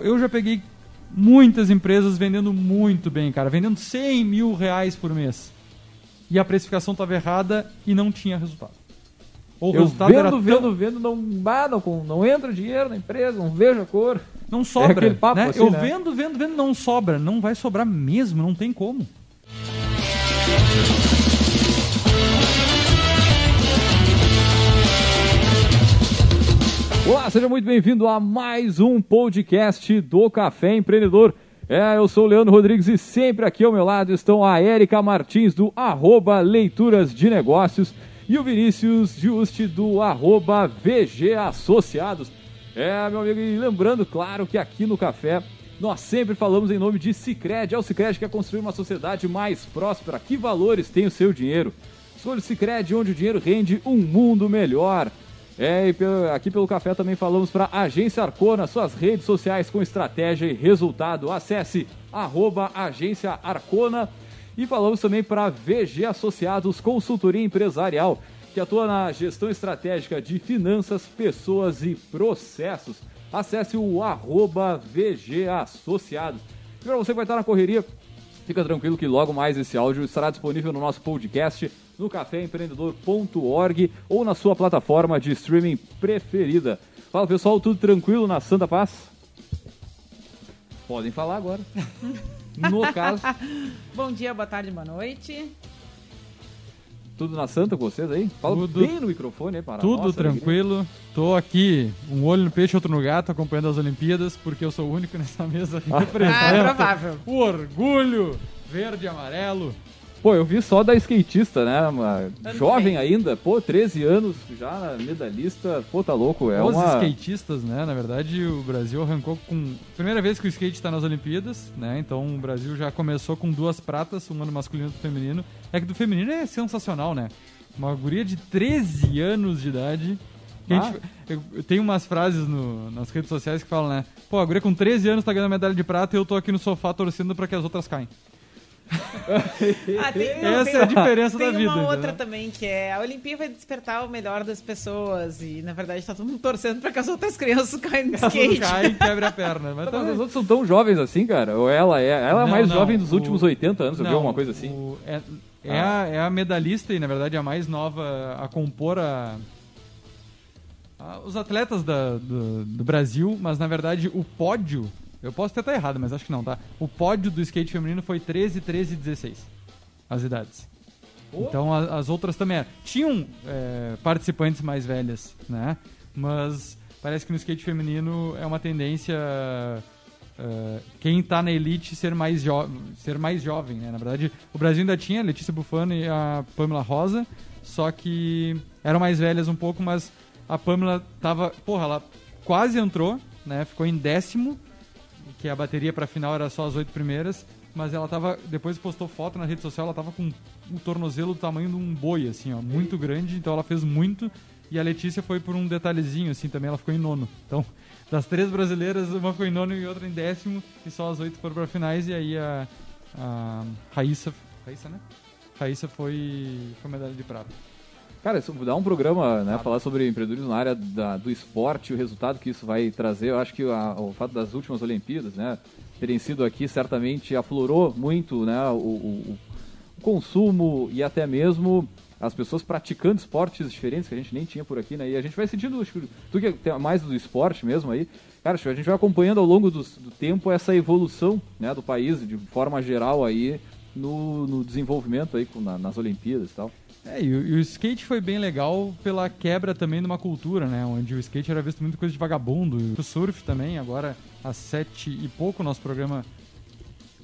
Eu já peguei muitas empresas vendendo muito bem, cara, vendendo 100 mil reais por mês. E a precificação estava errada e não tinha resultado. Ou o eu resultado vendo, era vendo, tão... vendo, não, ah, não, não entra dinheiro na empresa, não vejo a cor. Não sobra. É papo né? assim, eu né? vendo, vendo, vendo, não sobra. Não vai sobrar mesmo, não tem como. Olá, seja muito bem-vindo a mais um podcast do Café Empreendedor. É, eu sou o Leandro Rodrigues e sempre aqui ao meu lado estão a Érica Martins do arroba Leituras de Negócios e o Vinícius Juste do arroba VG Associados. É, meu amigo, e lembrando, claro, que aqui no Café nós sempre falamos em nome de Cicred. É o Cicred que quer construir uma sociedade mais próspera. Que valores tem o seu dinheiro? Escolha o Cicred, onde o dinheiro rende um mundo melhor. É, e pelo, aqui pelo café também falamos para Agência Arcona, suas redes sociais com estratégia e resultado. Acesse arroba Agência Arcona. E falamos também para VG Associados Consultoria Empresarial, que atua na gestão estratégica de finanças, pessoas e processos. Acesse o arroba VG Associados. E para você que vai estar na correria, fica tranquilo que logo mais esse áudio estará disponível no nosso podcast no caféempreendedor.org ou na sua plataforma de streaming preferida. Fala pessoal, tudo tranquilo na Santa Paz? Podem falar agora. no caso. Bom dia, boa tarde, boa noite. Tudo na Santa com vocês aí? Fala tudo, bem no microfone aí para Tudo nossa, tranquilo. Alegria. Tô aqui, um olho no peixe, outro no gato, acompanhando as Olimpíadas, porque eu sou o único nessa mesa que representa ah, é provável. o orgulho verde e amarelo Pô, eu vi só da skatista, né? Uma jovem ainda, pô, 13 anos, já medalhista, pô, tá louco. É Os uma... skatistas, né? Na verdade, o Brasil arrancou com. Primeira vez que o skate está nas Olimpíadas, né? Então o Brasil já começou com duas pratas, uma no masculino e outra no feminino. É que do feminino é sensacional, né? Uma guria de 13 anos de idade. Ah. Gente, eu, eu tenho umas frases no, nas redes sociais que falam, né? Pô, a guria com 13 anos tá ganhando medalha de prata e eu tô aqui no sofá torcendo para que as outras caem ah, tem, não, Essa tem, é a diferença da vida. Tem uma outra também, que é a Olimpíada vai despertar o melhor das pessoas. E, na verdade, tá todo mundo torcendo pra que as outras crianças caem no skate. caem e quebrem a perna. Mas, tá, as outras são tão jovens assim, cara? Ou ela é, ela é a mais não, jovem dos o, últimos 80 anos, viu alguma coisa assim? O, é, é, ah. a, é a medalhista e, na verdade, a mais nova a compor a os atletas da, do, do, Brasil, mas na verdade o pódio eu posso até estar errado, mas acho que não, tá? O pódio do skate feminino foi 13, 13 e 16. As idades. Oh. Então a, as outras também eram. Tinham é, participantes mais velhas, né? Mas parece que no skate feminino é uma tendência uh, quem está na elite ser mais, ser mais jovem, né? Na verdade, o Brasil ainda tinha a Letícia Bufano e a Pamela Rosa, só que eram mais velhas um pouco, mas a Pamela tava, porra, ela quase entrou, né? Ficou em décimo que a bateria para final era só as oito primeiras, mas ela tava, depois postou foto na rede social, ela tava com um tornozelo do tamanho de um boi, assim, ó, muito grande, então ela fez muito, e a Letícia foi por um detalhezinho, assim, também ela ficou em nono. Então, das três brasileiras, uma ficou em nono e outra em décimo, e só as oito foram para finais, e aí a, a Raíssa, Raíssa, né? Raíssa foi, foi medalha de prata. Cara, isso dá um programa, né? Falar sobre empreendedorismo na área da, do esporte o resultado que isso vai trazer. Eu acho que a, o fato das últimas Olimpíadas, né? Terem sido aqui, certamente aflorou muito, né? O, o, o consumo e até mesmo as pessoas praticando esportes diferentes que a gente nem tinha por aqui, né? E a gente vai sentindo, tu que tem mais do esporte mesmo aí, cara, a gente vai acompanhando ao longo do, do tempo essa evolução, né, do país de forma geral aí no, no desenvolvimento aí na, nas Olimpíadas e tal. É, e o, e o, skate foi bem legal pela quebra também de uma cultura, né? Onde o skate era visto muito coisa de vagabundo. O surf também, agora às sete e pouco, nosso programa,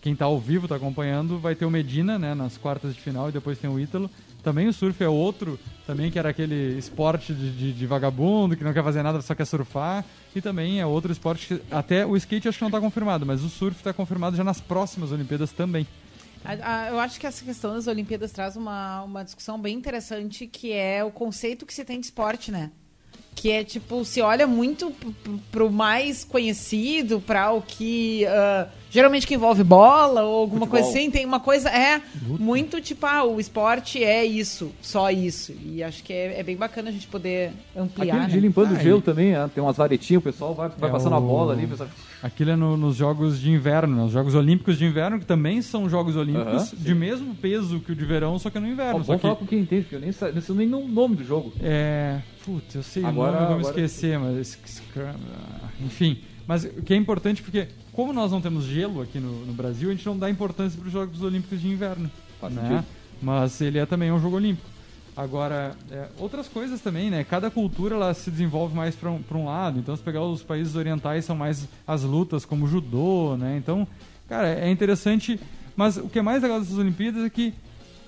quem tá ao vivo, tá acompanhando, vai ter o Medina, né? Nas quartas de final e depois tem o Ítalo. Também o surf é outro, também que era aquele esporte de, de, de, vagabundo, que não quer fazer nada, só quer surfar. E também é outro esporte que até o skate acho que não tá confirmado, mas o surf tá confirmado já nas próximas Olimpíadas também. Eu acho que essa questão das Olimpíadas traz uma, uma discussão bem interessante, que é o conceito que se tem de esporte, né? que é tipo, se olha muito pro mais conhecido, pra o que ah, geralmente que envolve bola ou alguma Futebol. coisa assim, tem uma coisa, é muito tipo, ah, o esporte é isso, só isso. E acho que é, é bem bacana a gente poder ampliar. Aquele de né? limpando Ah, gelo e- também, né? tem umas varetinhas, o pessoal vai, vai É passando a o- bola ali. o pessoal- Aquilo é no- nos Jogos de Inverno, né? os Jogos Olímpicos de Inverno, que também são Jogos Olímpicos Aham, de mesmo peso que o de verão, só que no inverno. só que falar com quem entende, porque eu nem, sei nem o nome do jogo. É. Putz, eu sei Agora- o nome, vamos agora- esquecer, mas. esse- Scrum, Enfim. Mas o que é importante porque, como nós não temos gelo aqui no, no Brasil, a gente não dá importância para os Jogos Olímpicos de Inverno. Faz né? sentido. Mas ele é também um jogo olímpico. Agora, é, outras coisas também, né? Cada cultura ela se desenvolve mais para um, pra um lado. Então, se pegar os países orientais, são mais as lutas, como o judô, né? Então, cara, é interessante. Mas o que é mais legal dessas Olimpíadas é que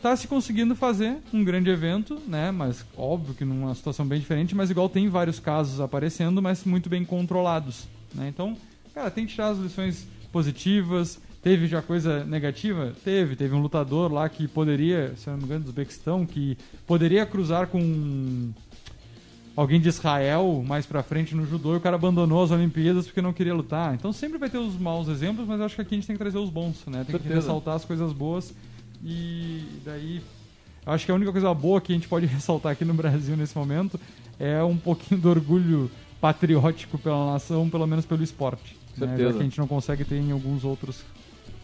tá se conseguindo fazer um grande evento, né? Mas óbvio que numa situação bem diferente, mas igual tem vários casos aparecendo, mas muito bem controlados, né? Então, cara, tem que tirar as lições positivas. Teve já coisa negativa? Teve. Teve um lutador lá que poderia, se eu não me engano, do Uzbequistão, que poderia cruzar com alguém de Israel mais pra frente no judô e o cara abandonou as Olimpíadas porque não queria lutar. Então sempre vai ter os maus exemplos, mas eu acho que aqui a gente tem que trazer os bons, né? Tem que Certeza. ressaltar as coisas boas e daí eu acho que a única coisa boa que a gente pode ressaltar aqui no Brasil nesse momento é um pouquinho do orgulho patriótico pela nação, pelo menos pelo esporte. Né? Certeza. Já que a gente não consegue ter em alguns outros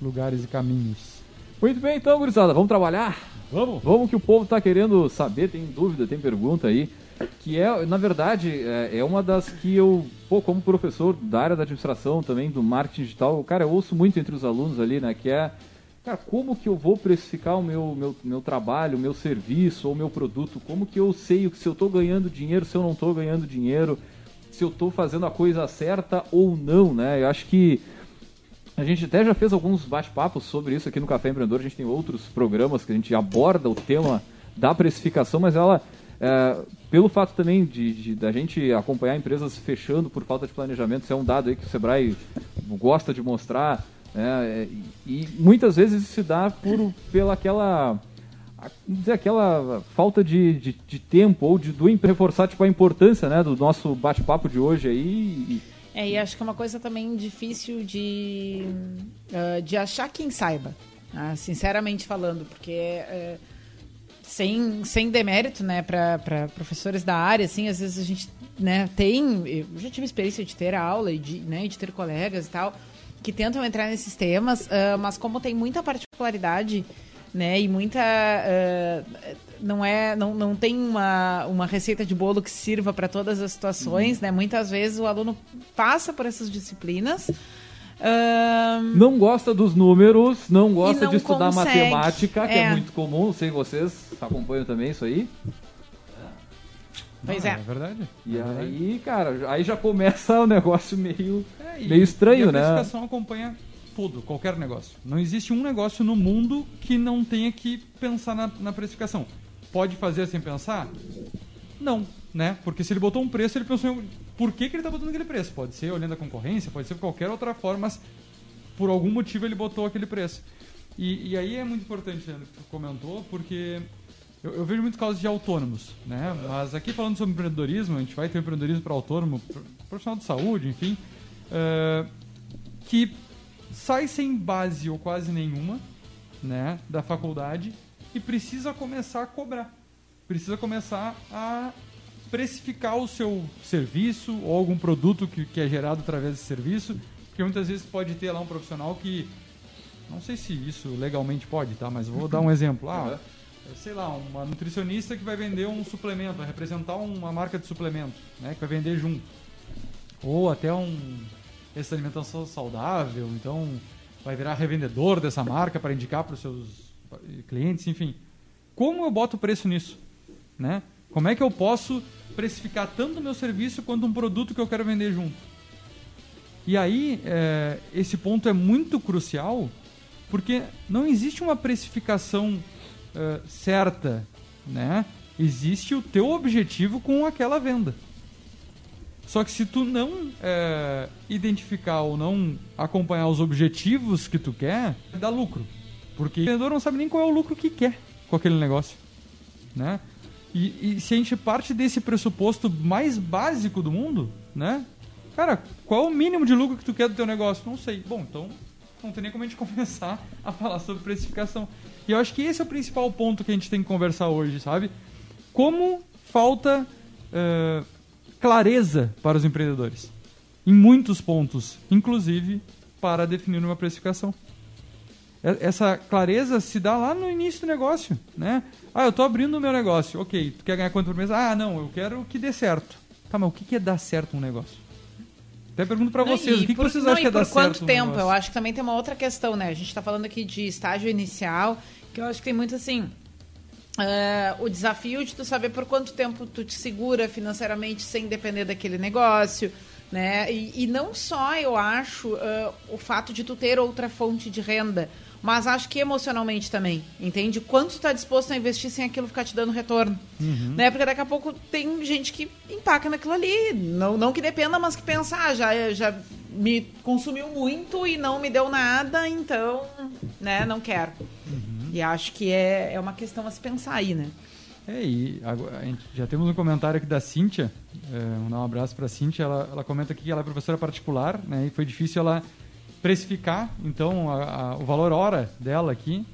lugares e caminhos. Muito bem, então, gurizada, vamos trabalhar? Vamos? Vamos que o povo tá querendo saber, tem dúvida, tem pergunta aí. Que é, na verdade, é, é uma das que eu, pô, como professor da área da administração também, do marketing digital, cara, eu ouço muito entre os alunos ali, né? Que é, cara, como que eu vou precificar o meu, meu, meu trabalho, o meu serviço ou o meu produto? Como que eu sei se eu tô ganhando dinheiro, se eu não tô ganhando dinheiro, se eu tô fazendo a coisa certa ou não, né? Eu acho que a gente até já fez alguns bate-papos sobre isso aqui no Café Empreendedor. A gente tem outros programas que a gente aborda o tema da precificação, mas ela, é, pelo fato também de, de- da gente acompanhar empresas fechando por falta de planejamento, isso é um dado aí que o Sebrae gosta de mostrar, é, e, muitas vezes isso se dá por pela aquela dizer, aquela falta de, de, de tempo ou de do reforçar tipo, a importância né, do nosso bate-papo de hoje aí. É, e acho que é uma coisa também difícil de, ah, de achar quem saiba, ah, sinceramente falando, porque é, sem, sem demérito, né, para professores da área, assim, às vezes a gente, né, tem, eu já tive experiência de ter aula e de, né, de ter colegas e tal, que tentam entrar nesses temas, ah, mas como tem muita particularidade, né, e muita, ah, não é, não, não tem uma, uma receita de bolo que sirva para todas as situações, né, muitas vezes o aluno passa por essas disciplinas, ah, não gosta dos números, não gosta não de estudar consegue. matemática, que é. É. muito comum, sei vocês acompanham também isso aí. Pois Não, é. É verdade. E é verdade. aí, cara, aí já começa o negócio meio. É, e- Meio estranho, e né? A acompanha tudo, qualquer negócio. Não existe um negócio no mundo que não tenha que pensar na, na precificação. Pode fazer sem pensar? Não, né? Porque se ele botou um preço, ele pensou em por que, que ele está botando aquele preço. Pode ser olhando a concorrência, pode ser qualquer outra forma, mas por algum motivo ele botou aquele preço. E, e aí é muito importante, Leandro, que tu comentou, porque eu, eu vejo muitos casos de autônomos, né? Mas aqui falando sobre empreendedorismo, a gente vai ter empreendedorismo para autônomo, pro- profissional de saúde, enfim, eh, que sai sem base ou quase nenhuma, né, da faculdade e precisa começar a cobrar, precisa começar a precificar o seu serviço ou algum produto que, que é gerado através desse serviço, porque muitas vezes pode ter lá um profissional que não sei se isso legalmente pode, tá? Mas vou dar um exemplo. Ah, sei lá, uma nutricionista que vai vender um suplemento, vai representar uma marca de suplemento, né? Que vai vender junto. Ou até um essa alimentação saudável, então vai virar revendedor dessa marca para indicar para os seus clientes, enfim. Como eu boto preço nisso, né? Como é que eu posso precificar tanto o meu serviço quanto um produto que eu quero vender junto? E aí, é, esse ponto é muito crucial, porque não existe uma precificação é, certa, né? Existe o teu objetivo com aquela venda. Só que se tu não é, identificar ou não acompanhar os objetivos que tu quer, dá lucro. Porque o vendedor não sabe nem qual é o lucro que quer com aquele negócio, né? E, e se a gente parte desse pressuposto mais básico do mundo, né? Cara, qual é o mínimo de lucro que tu quer do teu negócio? Não sei. Bom, então não tem nem como a gente começar a falar sobre precificação. E eu acho que esse é o principal ponto que a gente tem que conversar hoje, sabe? Como falta uh, clareza para os empreendedores. Em muitos pontos, inclusive para definir uma precificação. Essa clareza se dá lá no início do negócio, né? Ah, eu estou abrindo o meu negócio. Ok, tu quer ganhar quanto por mês? Ah, não, eu quero que dê certo. Tá, mas o que é dar certo um negócio? Até pergunto para vocês, o que, por, que vocês não, acham que é dar certo? Por quanto tempo? Eu acho que também tem uma outra questão, né? A gente está falando aqui de estágio inicial, que eu acho que tem muito assim. Uh, o desafio de tu saber por quanto tempo tu te segura financeiramente sem depender daquele negócio, né? E, e não só, eu acho, uh, o fato de tu ter outra fonte de renda, mas acho que emocionalmente também, entende? Quanto tu tá disposto a investir sem aquilo ficar te dando retorno, uhum. né? Porque daqui a pouco tem gente que empaca naquilo ali, não, não que dependa, mas que pensa, ah, já, já me consumiu muito e não me deu nada, então, né, não quero. E acho que é, é uma questão a se pensar aí, né? É, e já temos um comentário aqui da Cíntia, é, dar um abraço para a Cíntia, ela, ela comenta que ela é professora particular, né, e foi difícil ela precificar, então, a, a, o valor hora dela aqui,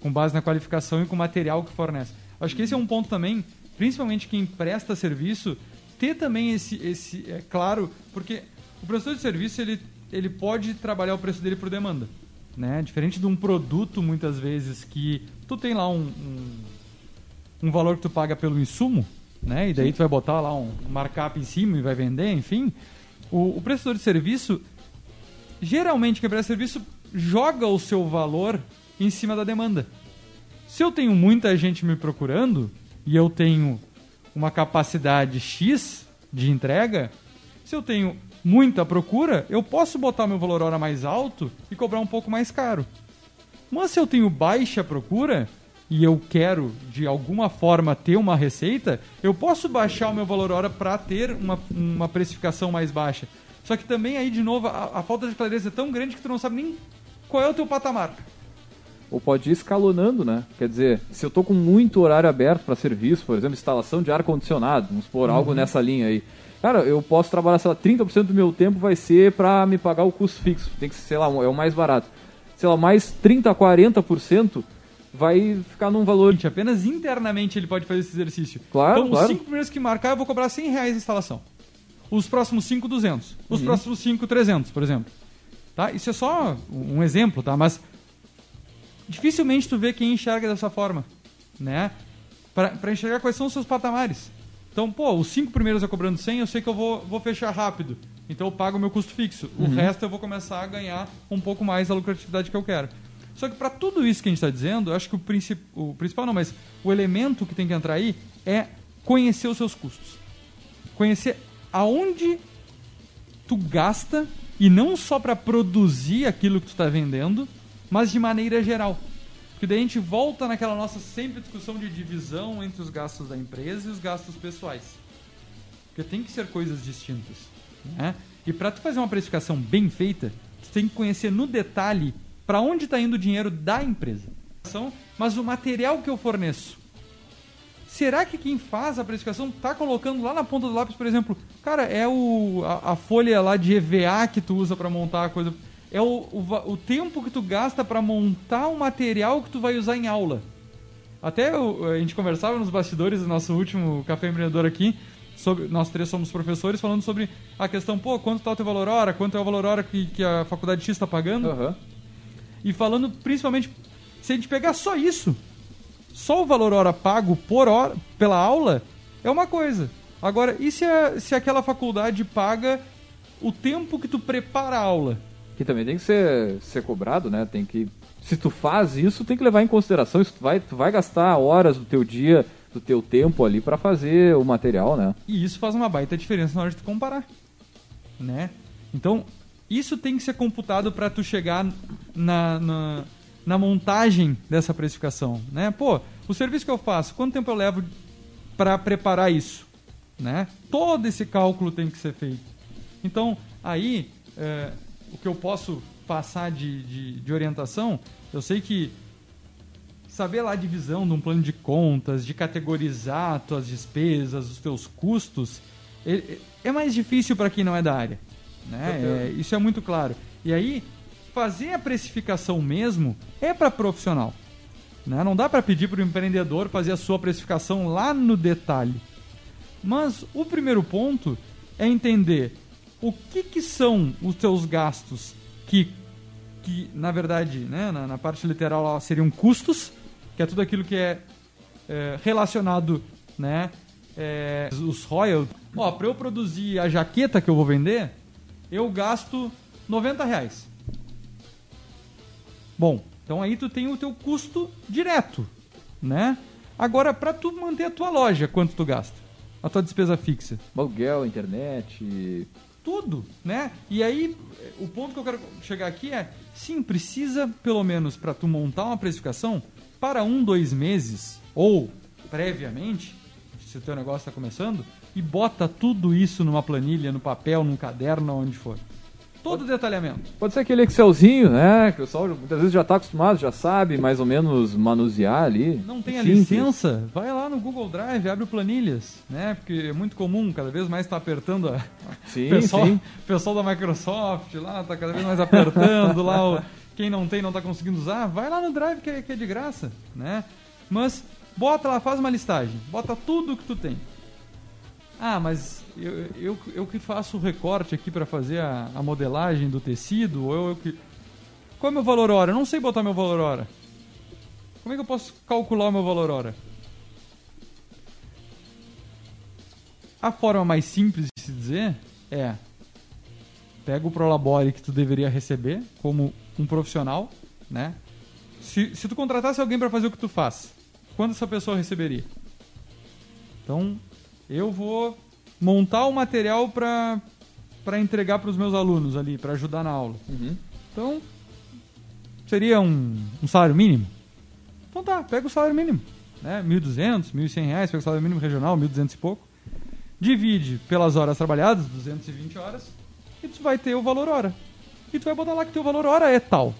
com base na qualificação e com o material que fornece. Acho que esse é um ponto também, principalmente quem presta serviço, ter também esse, esse é claro, porque o prestador de serviço ele, ele pode trabalhar o preço dele por demanda, né? Diferente de um produto muitas vezes que tu tem lá um, um, um valor que tu paga pelo insumo, né? E daí tu vai botar lá um markup em cima e vai vender, enfim. O, o prestador de serviço geralmente quem presta serviço joga o seu valor em cima da demanda. Se eu tenho muita gente me procurando e eu tenho uma capacidade X de entrega, se eu tenho muita procura, eu posso botar meu valor hora mais alto e cobrar um pouco mais caro. Mas se eu tenho baixa procura e eu quero de alguma forma ter uma receita, eu posso baixar o meu valor hora para ter uma, uma precificação mais baixa. Só que também aí, de novo, a, a, falta de clareza é tão grande que tu não sabe nem qual é o teu patamar. Ou pode ir escalonando, né? Quer dizer, se eu tô com muito horário aberto para serviço, por exemplo, instalação de ar-condicionado, vamos supor, uhum. algo nessa linha aí. Cara, eu posso trabalhar, sei lá, 30% do meu tempo vai ser para me pagar o custo fixo. Tem que ser, sei lá, é o mais barato. Sei lá, mais 30, 40% vai ficar num valor. Gente, apenas internamente ele pode fazer esse exercício. Claro, então, claro. os cinco primeiros que marcar, eu vou cobrar 100 reais a instalação os próximos 5, 200. Os uhum. próximos 5, 300, por exemplo. Tá? Isso é só um exemplo, tá? Mas dificilmente tu vê quem enxerga dessa forma, né? Para enxergar quais são os seus patamares. Então, pô, os cinco primeiros eu cobrando 100, eu sei que eu vou, vou fechar rápido. Então eu pago o meu custo fixo. O uhum. resto eu vou começar a ganhar um pouco mais da lucratividade que eu quero. Só que para tudo isso que a gente está dizendo, eu acho que o, princip... o principal não, mas o elemento que tem que entrar aí é conhecer os seus custos. Conhecer aonde tu gasta e não só para produzir aquilo que tu está vendendo, mas de maneira geral. Porque daí a gente volta naquela nossa sempre discussão de divisão entre os gastos da empresa e os gastos pessoais. Porque tem que ser coisas distintas. Né? E para tu fazer uma precificação bem feita, tu tem que conhecer no detalhe para onde está indo o dinheiro da empresa. Mas o material que eu forneço, Será que quem faz a precificação tá colocando lá na ponta do lápis, por exemplo, cara, é o, a, a folha lá de EVA que tu usa para montar a coisa, é o, o, o tempo que tu gasta para montar o material que tu vai usar em aula. Até a gente conversava nos bastidores do nosso último Café Empreendedor aqui, sobre, nós três somos professores, falando sobre a questão, pô, quanto está o teu valor hora, quanto é o valor hora que, que a faculdade X está pagando. Uhum. E falando principalmente, se a gente pegar só isso, só o valor hora pago por hora, pela aula é uma coisa. Agora, e se, a, se aquela faculdade paga o tempo que tu prepara a aula? Que também tem que ser, ser cobrado, né? Tem que. Se tu faz isso, tem que levar em consideração. Isso tu vai, tu vai gastar horas do teu dia, do teu tempo ali para fazer o material, né? E isso faz uma baita diferença na hora de tu comparar. Né? Então, isso tem que ser computado para tu chegar na, na, na montagem dessa precificação, né? Pô, o serviço que eu faço, quanto tempo eu levo para preparar isso, né? Todo esse cálculo tem que ser feito. Então, aí, é, o que eu posso passar de, de, de orientação, eu sei que saber lá a divisão de um plano de contas, de categorizar tuas despesas, os teus custos, é, mais difícil para quem não é da área. Né? É, isso é muito claro. E aí, fazer a precificação mesmo é para profissional. Né? Não dá para pedir para o empreendedor fazer a sua precificação lá no detalhe. Mas o primeiro ponto é entender o que, que são os teus gastos que, que na verdade, né, na, na parte literal seriam custos, que é tudo aquilo que é, é relacionado, né, é, os royalties. Ó, para eu produzir a jaqueta que eu vou vender, eu gasto 90 reais. Bom, então aí tu tem o teu custo direto, né? Agora, para tu manter a tua loja, quanto tu gasta? A tua despesa fixa? Aluguel, internet... Tudo, né? E aí, o ponto que eu quero chegar aqui é, sim, precisa, pelo menos para tu montar uma precificação, para um, dois meses, ou previamente, se o teu negócio está começando, e bota tudo isso numa planilha, no papel, num caderno, onde for. Todo o detalhamento. Pode ser aquele Excelzinho, né? Que o pessoal muitas vezes já está acostumado, já sabe mais ou menos manusear ali. Não tem a licença? Vai lá no Google Drive, abre o planilhas, né? Porque é muito comum, cada vez mais está apertando a. Sim, pessoal, sim. pessoal da Microsoft lá está cada vez mais apertando lá. O... Quem não tem não está conseguindo usar, vai lá no Drive que é, que é de graça, né? Mas bota lá, faz uma listagem, bota tudo que tu tem. Ah, mas eu, eu, eu que faço o recorte aqui para fazer a, a, modelagem do tecido, ou eu, eu, que. Qual é meu valor hora? Eu não sei botar meu valor hora. Como é que eu posso calcular o meu valor hora? A forma mais simples de se dizer é: pega o Prolabore que tu deveria receber como um profissional, né? Se, se tu contratasse alguém para fazer o que tu faz, quando essa pessoa receberia? Então, eu vou montar o material para para entregar para os meus alunos ali, para ajudar na aula. Uhum. Então, seria um, um, salário mínimo? Então tá, pega o salário mínimo. Né? 1.200, 1.100 reais, pega o salário mínimo regional, 1.200 e pouco. Divide pelas horas trabalhadas, 220 horas, e tu vai ter o valor hora. E tu vai botar lá que teu valor hora é tal.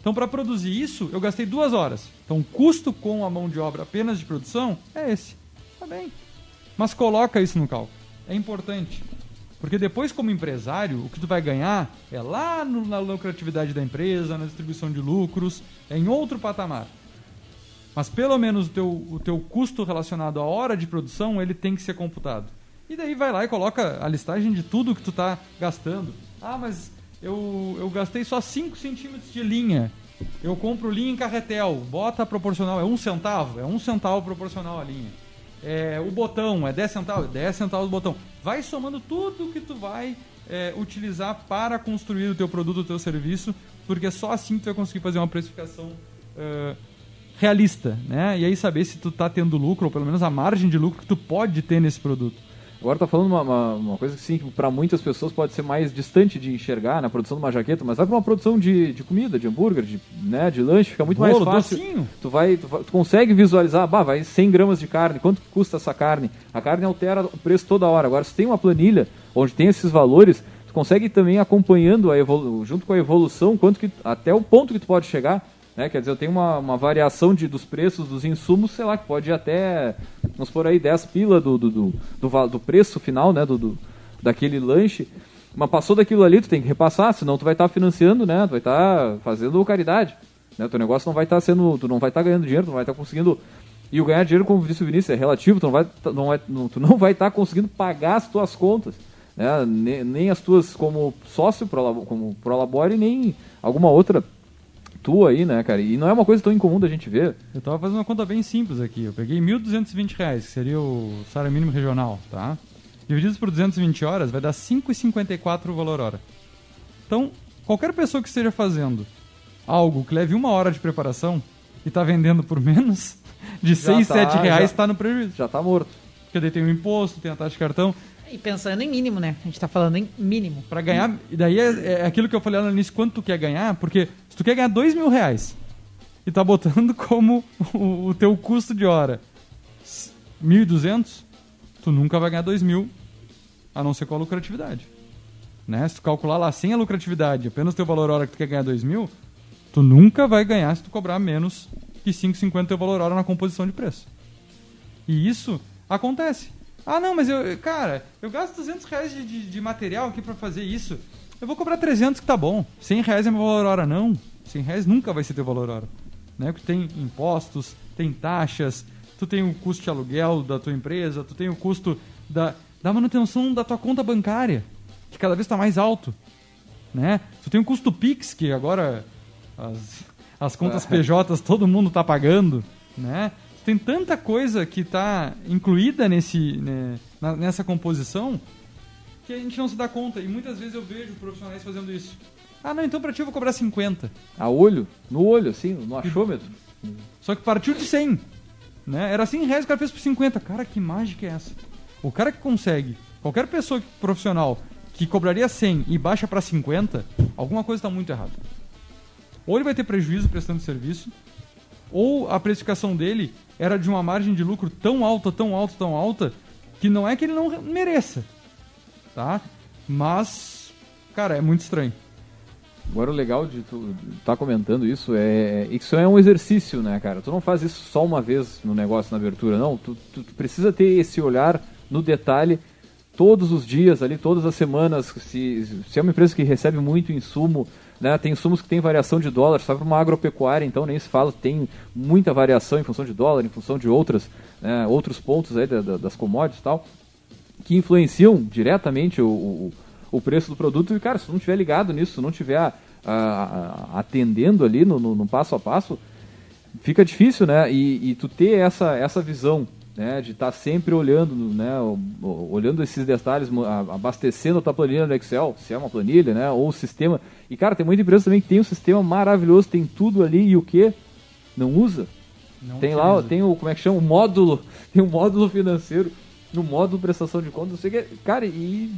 Então, para produzir isso, eu gastei duas horas. Então, o custo com a mão de obra apenas de produção é esse. Tá bem. Mas coloca isso no cálculo. É importante. Porque depois, como empresário, o que tu vai ganhar é lá no, na lucratividade da empresa, na distribuição de lucros, é em outro patamar. Mas pelo menos o teu, o teu custo relacionado à hora de produção, ele tem que ser computado. E daí vai lá e coloca a listagem de tudo que tu está gastando. Ah, mas eu, eu gastei só 5 centímetros de linha. Eu compro linha em carretel, bota proporcional, é um centavo, é um centavo proporcional a linha é, o botão é 10 centavos, 10 centavos o botão. Vai somando tudo que tu vai é, utilizar para construir o teu produto, o teu serviço, porque só assim tu vai conseguir fazer uma precificação uh, realista, né? E aí saber se tu está tendo lucro, ou pelo menos a margem de lucro que tu pode ter nesse produto. Agora tá falando uma, uma, uma coisa que sim, para muitas pessoas pode ser mais distante de enxergar na produção de uma jaqueta, mas vai para uma produção de, de comida, de hambúrguer, de, né, de lanche, fica muito Bolo, mais fácil. Docinho. Tu vai, tu, tu consegue visualizar, bah, vai 100 gramas de carne, quanto custa essa carne? A carne altera o preço toda hora. Agora, se tem uma planilha onde tem esses valores, tu consegue também acompanhando a evolu junto com a evolução, quanto que até o ponto que tu pode chegar né? Quer dizer, eu tenho uma, uma variação de, dos preços dos insumos, sei lá, que pode ir até, vamos por aí, 10 pila do, do, do, do, do preço final, né? Do, do, daquele lanche. Mas passou daquilo ali, tu tem que repassar, senão tu vai estar tá financiando, né? Tu vai estar tá fazendo caridade. Né? Teu negócio não vai estar tá sendo. Tu não vai estar tá ganhando dinheiro, tu não vai estar tá conseguindo. E o ganhar dinheiro, como disse o Vinícius, é relativo, tu não vai tá, não vai, não, tu não vai estar conseguindo pagar as tuas contas. Né? Nem, nem as tuas como sócio, como Prolabore, nem alguma outra tua aí, né, cara? E não é uma coisa tão incomum da gente ver. Eu tava fazendo uma conta bem simples aqui. Eu peguei 1.220 reais, que seria o salário mínimo regional, tá? Divididos por 220 horas, vai dar 5,54 o valor hora. Então, qualquer pessoa que esteja fazendo algo que leve uma hora de preparação e tá vendendo por menos de já 6, tá, 7 reais, já, tá no prejuízo. Já tá morto. Porque daí tem o imposto, tem a taxa de cartão. E pensando em mínimo, né? A gente tá falando em mínimo. Para ganhar, e daí é, é, aquilo que eu falei lá no início, quanto tu quer ganhar, porque se tu quer ganhar dois mil reais e tá botando como o, o teu custo de hora 1.200, tu nunca vai ganhar dois mil, a não ser com a lucratividade. Né? Se tu calcular lá sem a lucratividade, apenas teu valor hora que tu quer ganhar dois mil, tu nunca vai ganhar se tu cobrar menos que 5,50 é o valor hora na composição de preço. E isso acontece. Ah, não, mas eu, cara, eu gasto 200 reais de, de, de material aqui para fazer isso. Eu vou cobrar 300 que tá bom. 100 reais é meu valor hora, não. 100 reais nunca vai ser teu valor hora. Né? Porque tem impostos, tem taxas, tu tem o custo de aluguel da tua empresa, tu tem o custo da, da manutenção da tua conta bancária, que cada vez está mais alto. Né? Tu tem o custo Pix, que agora as, as contas PJs todo mundo está pagando. Né? Tem tanta coisa que está incluída nesse, né, nessa composição que a gente não se dá conta. E muitas vezes eu vejo profissionais fazendo isso. Ah, não, então pra ti eu vou cobrar 50. A olho? No olho, assim, no achômetro. Só que partiu de 100. Né? Era 100 reais, o cara fez por 50. Cara, que mágica é essa? O cara que consegue, qualquer pessoa profissional que cobraria 100 e baixa para 50, alguma coisa está muito errada. Ou ele vai ter prejuízo prestando serviço, ou a precificação dele era de uma margem de lucro tão alta, tão alta, tão alta, que não é que ele não mereça, tá? Mas, cara, é muito estranho. Agora o legal de tu estar tá comentando isso é, é isso é um exercício, né, cara? Tu não faz isso só uma vez no negócio na abertura, não. Tu, tu, tu precisa ter esse olhar no detalhe todos os dias ali, todas as semanas. Se, se é uma empresa que recebe muito insumo, né, tem insumos que tem variação de dólar, só para uma agropecuária, então nem se fala, tem muita variação em função de dólar, em função de outras, né, outros pontos aí da, da, das commodities e tal, que influenciam diretamente o, o o preço do produto. E, cara, se não tiver ligado nisso, se não tiver atendendo ali no, no, no, passo a passo, fica difícil, né? E, e tu ter essa, essa visão, né? De estar tá sempre olhando, né? Olhando esses detalhes, abastecendo a tua planilha no Excel, se é uma planilha, né? Ou o sistema. E, cara, tem muita empresa também que tem um sistema maravilhoso, tem tudo ali e o que? Não usa. Não tem utiliza. lá, tem o, como é que chama? O módulo, tem um módulo financeiro no módulo prestação de contas, não sei o que. Cara, e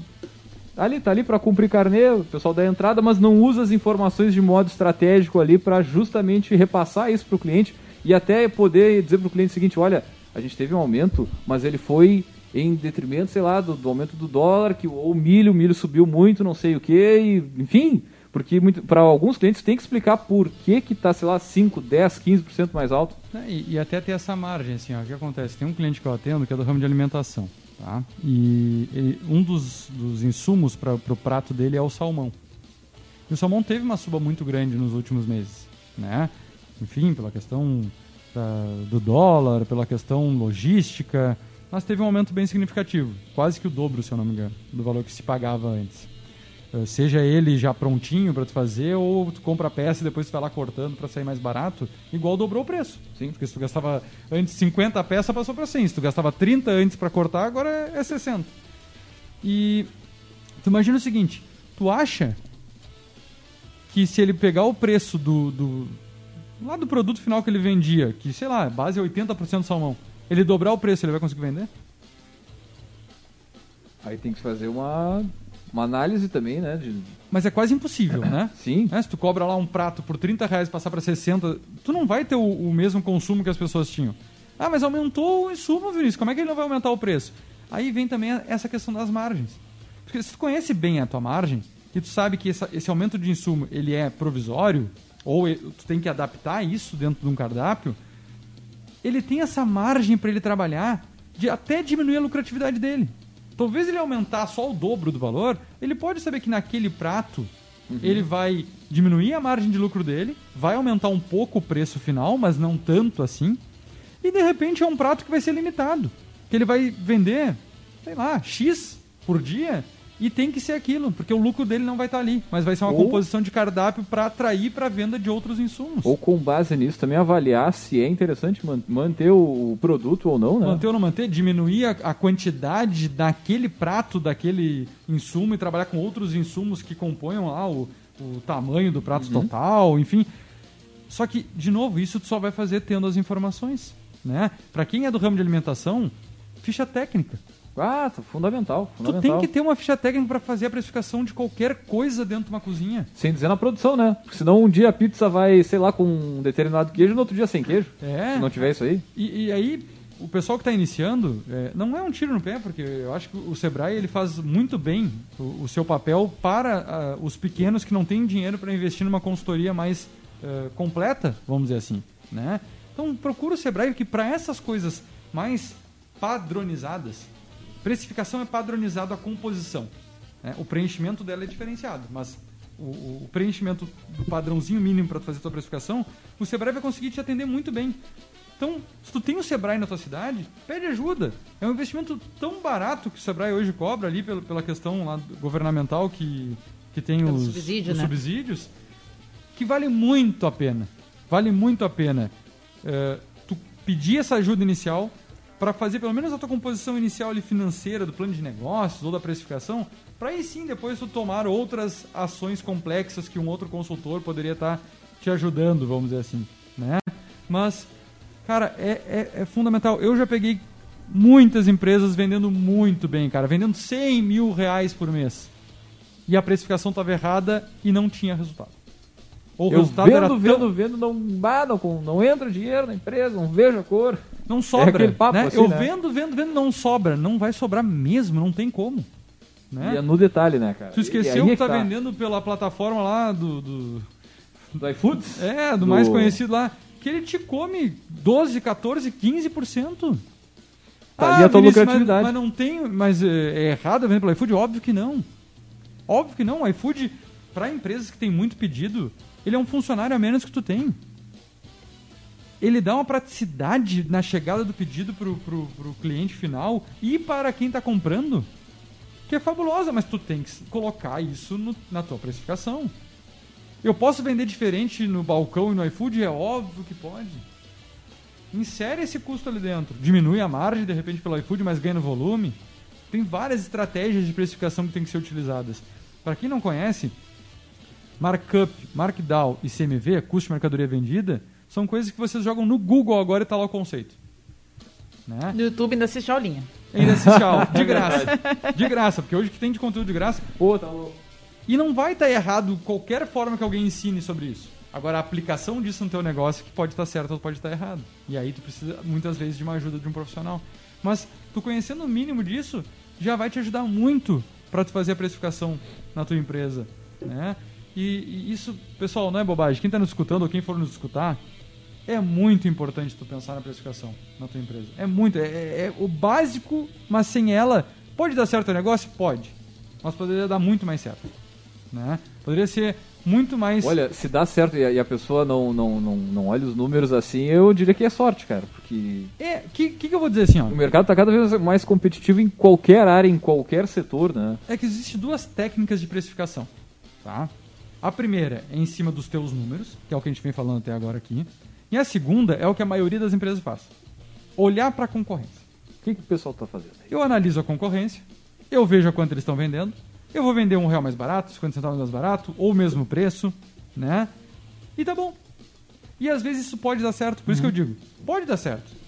Tá ali, tá ali para cumprir carnê, o pessoal da entrada, mas não usa as informações de modo estratégico ali para justamente repassar isso para o cliente e até poder dizer para o cliente o seguinte, olha, a gente teve um aumento, mas ele foi em detrimento, sei lá, do, do aumento do dólar, que o milho, o milho subiu muito, não sei o que, e, enfim, porque para alguns clientes tem que explicar por que que tá, sei lá, 5, 10, 15% mais alto. É, e, e, até ter essa margem, assim, ó, o que acontece? Tem um cliente que eu atendo que é do ramo de alimentação. Tá? E ele, um dos, dos insumos para o prato dele é o salmão. E o salmão teve uma suba muito grande nos últimos meses, né? Enfim, pela questão da, do dólar, pela questão logística, mas teve um aumento bem significativo, quase que o dobro, se eu não me engano, do valor que se pagava antes. Eh, seja ele já prontinho para tu fazer ou tu compra a peça e depois tu vai lá cortando para sair mais barato, igual dobrou o preço. Sim. Porque se tu gastava antes 50 peças, passou para 100. Se tu gastava 30 antes para cortar, agora é 60. E tu imagina o seguinte, tu acha que se ele pegar o preço do, do lá do produto final que ele vendia, que sei lá, base é 80% salmão, ele dobrar o preço, ele vai conseguir vender? Aí tem que fazer uma uma análise também, né? De... Mas é quase impossível, né? Sim. É, se tu cobra lá um prato por 30 reais e passar para 60, tu não vai ter o, o, mesmo consumo que as pessoas tinham. Ah, mas aumentou o insumo, Vinícius, como é que ele não vai aumentar o preço? Aí vem também essa questão das margens. Porque se tu conhece bem a tua margem, e tu sabe que essa, esse aumento de insumo ele é provisório, ou tu tem que adaptar isso dentro de um cardápio, ele tem essa margem para ele trabalhar de até diminuir a lucratividade dele. Talvez ele aumentar só o dobro do valor, ele pode saber que naquele prato uhum. ele vai diminuir a margem de lucro dele, vai aumentar um pouco o preço final, mas não tanto assim. E de repente é um prato que vai ser limitado, que ele vai vender, sei lá, X por dia e tem que ser aquilo, porque o lucro dele não vai estar ali, mas vai ser uma ou, composição de cardápio para atrair para a venda de outros insumos. Ou com base nisso também avaliar se é interessante manter o produto ou não, né? Manter ou não manter, diminuir a, a quantidade daquele prato, daquele insumo e trabalhar com outros insumos que compõem lá o, o tamanho do prato uhum. total, enfim. Só que, de novo, isso tu só vai fazer tendo as informações, né? Para quem é do ramo de alimentação, ficha técnica. Ah, fundamental, fundamental. Tu tem que ter uma ficha técnica para fazer a precificação de qualquer coisa dentro de uma cozinha. Sem dizer na produção, né? Porque senão um dia a pizza vai, sei lá, com um determinado queijo, no outro dia sem queijo. É. Se não tiver isso aí. E, e aí, o pessoal que está iniciando, é, não é um tiro no pé, porque eu acho que o Sebrae ele faz muito bem o, o seu papel para uh, os pequenos que não têm dinheiro para investir numa consultoria mais uh, completa, vamos dizer assim, né? Então procura o Sebrae que para essas coisas mais padronizadas, precificação é padronizado a composição. né? O preenchimento dela é diferenciado, mas o, o preenchimento do padrãozinho mínimo para fazer a tua precificação, o Sebrae vai conseguir te atender muito bem. Então, se tu tem o Sebrae na tua cidade, pede ajuda. É um investimento tão barato que o Sebrae hoje cobra ali pela, pela questão lá governamental que, que tem Pelo os, subsídio, os né? subsídios, que vale muito a pena. Vale muito a pena eh, tu pedir essa ajuda inicial para fazer pelo menos a tua composição inicial ali financeira do plano de negócios ou da precificação, para aí sim depois tu tomar outras ações complexas que um outro consultor poderia estar te ajudando, vamos dizer assim, né? Mas, cara, é, é, é fundamental. Eu já peguei muitas empresas vendendo muito bem, cara, vendendo 100 mil reais por mês. E a precificação estava errada e não tinha resultado. Ou o Eu resultado vendo, era tão- vendo, vendo, não, ah, não, não entra dinheiro na empresa, não vejo a cor. Não sobra. aquele papo né? assim, eu né? vendo, vendo, vendo, não sobra. Não vai sobrar mesmo, não tem como. Né? E é no detalhe, né, cara? Tu E esqueceu é que tá, vendendo pela plataforma lá do. do Do iFoods? é, do, Do- mais conhecido lá. Que ele te come 12, 14, 15%. Tá ali a tua Vinícius, lucratividade. Mas, mas não tem. Mas é, é errado vender pelo iFood? Óbvio que não. Óbvio que não. O iFood, para empresas que tem muito pedido, ele é um funcionário a menos que tu tem. Ele dá uma praticidade na chegada do pedido pro, pro, pro cliente final e para quem tá comprando que é fabulosa, mas tu tem que colocar isso no- na tua precificação. Eu posso vender diferente no balcão e no iFood? É óbvio que pode. Insere esse custo ali dentro. Diminui a margem, de repente, pelo iFood, mas ganha no volume. Tem várias estratégias de precificação que têm que ser utilizadas. Para quem não conhece, markup, markdown e CMV, custo de mercadoria vendida, são coisas que vocês jogam no Google agora e tá lá o conceito. Né? No YouTube ainda assiste a aulinha. Ainda assiste a aula, de graça. De graça, porque hoje que tem de conteúdo de graça, Pô, tá louco. e não vai estar errado qualquer forma que alguém ensine sobre isso. Agora, a aplicação disso no teu negócio que pode estar certo ou pode estar errado. E aí tu precisa, muitas vezes, de uma ajuda de um profissional. Mas tu conhecendo o mínimo disso, já vai te ajudar muito para tu fazer a precificação na tua empresa. Né? E, e isso, pessoal, não é bobagem. Quem está nos escutando ou quem for nos escutar, é muito importante tu pensar na precificação na tua empresa. É muito. É, é- é o básico, mas sem ela, pode dar certo o negócio? Pode. Mas poderia dar muito mais certo. Né? Poderia ser muito mais. Olha, se dá certo e a, e a pessoa não, não, não, não olha os números assim, eu diria que é sorte, cara. Porque É, que, que, que eu vou dizer assim, ó? o mercado tá cada vez mais competitivo em qualquer área, em qualquer setor, né? É que existe duas técnicas de precificação, tá? A primeira é em cima dos teus números, que é o que a gente vem falando até agora aqui. E a segunda é o que a maioria das empresas faz. Olhar para a concorrência. O que, que o pessoal tá fazendo aí? Eu analiso a concorrência, eu vejo a quanto eles estão vendendo, eu vou vender um real mais barato, 50 centavos mais barato, ou o mesmo preço, né? E tá bom. E às vezes isso pode dar certo, por isso que eu digo, pode dar certo.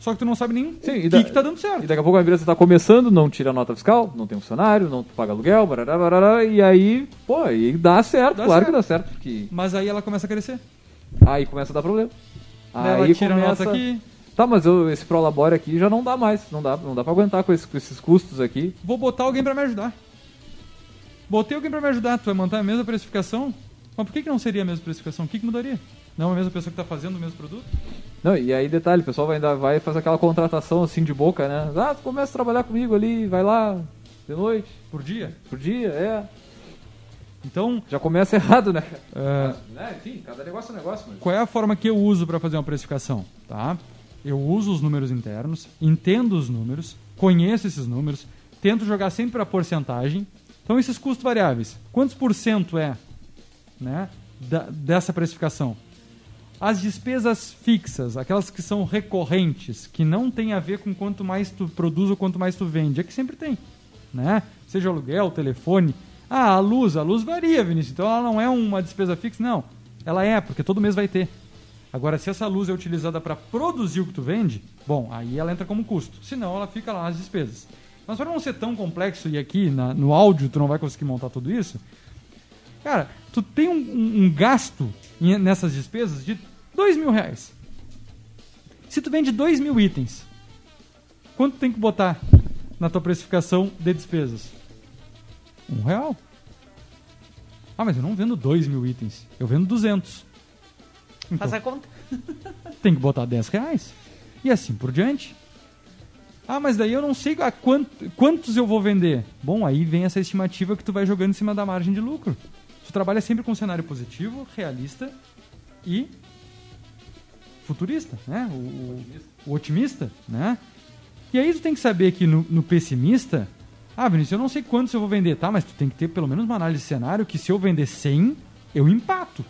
Só que tu não sabe nem Uhum. Sim, o que, da- que tá dando certo. E daqui a pouco a empresa tá começando, não tira nota fiscal, não tem funcionário, não paga aluguel, barará, barará, e aí, pô, e dá certo, Dá claro certo. que dá certo, porque Mas aí ela começa a crescer. Aí começa a dar problema. Daí ela Aí tira a começa... nota aqui, Tá, mas eu, esse Prolabore aqui já não dá mais, não dá, não dá pra aguentar com, esse- com esses custos aqui. vou botar alguém para me ajudar. Botei alguém para me ajudar, tu vai manter a mesma precificação? Mas por que, que não seria a mesma precificação? O que, que mudaria? Não é a mesma pessoa que está fazendo o mesmo produto? Não, e aí detalhe, o pessoal vai, ainda vai fazer aquela contratação assim de boca, né? Ah, tu começa a trabalhar comigo ali, vai lá, de noite, Por dia? por dia, é. Então, Já começa errado, né? é, né? Enfim, cada negócio é um negócio, mas... qual é a forma que eu uso para fazer uma precificação? Tá? Eu uso os números internos, entendo os números, conheço esses números, tento jogar sempre a porcentagem. Então, esses custos variáveis, quantos por cento é né, da- dessa precificação? As despesas fixas, aquelas que são recorrentes, que não tem a ver com quanto mais tu produz ou quanto mais tu vende, é que sempre tem, né? Seja aluguel, telefone. Ah, a luz, a luz varia, Vinícius. Então ela não é uma despesa fixa, não. Ela é, porque todo mês vai ter. Agora, se essa luz é utilizada para produzir o que tu vende, bom, aí ela entra como custo. Senão ela fica lá nas despesas. Mas para não ser tão complexo e aqui na- no áudio tu não vai conseguir montar tudo isso, Cara, tu tem um, um- um gasto em- nessas despesas de dois mil reais. Se tu vende dois mil itens, quanto tem que botar na tua precificação de despesas? Um real. Ah, mas eu não vendo dois mil itens. Eu vendo 200. Então, Faz a conta. tem que botar 10 reais. E assim por diante. Ah, mas daí eu não sei a quant- quantos eu vou vender. Bom, aí vem essa estimativa que tu vai jogando em cima da margem de lucro. Tu trabalha sempre com um cenário positivo, realista e futurista, né? O, o- o otimista, né? E aí tu tem que saber que no, no pessimista, ah, Vinícius, eu não sei quantos eu vou vender, tá? Mas tu tem que ter pelo menos uma análise de cenário que se eu vender 100, eu empato.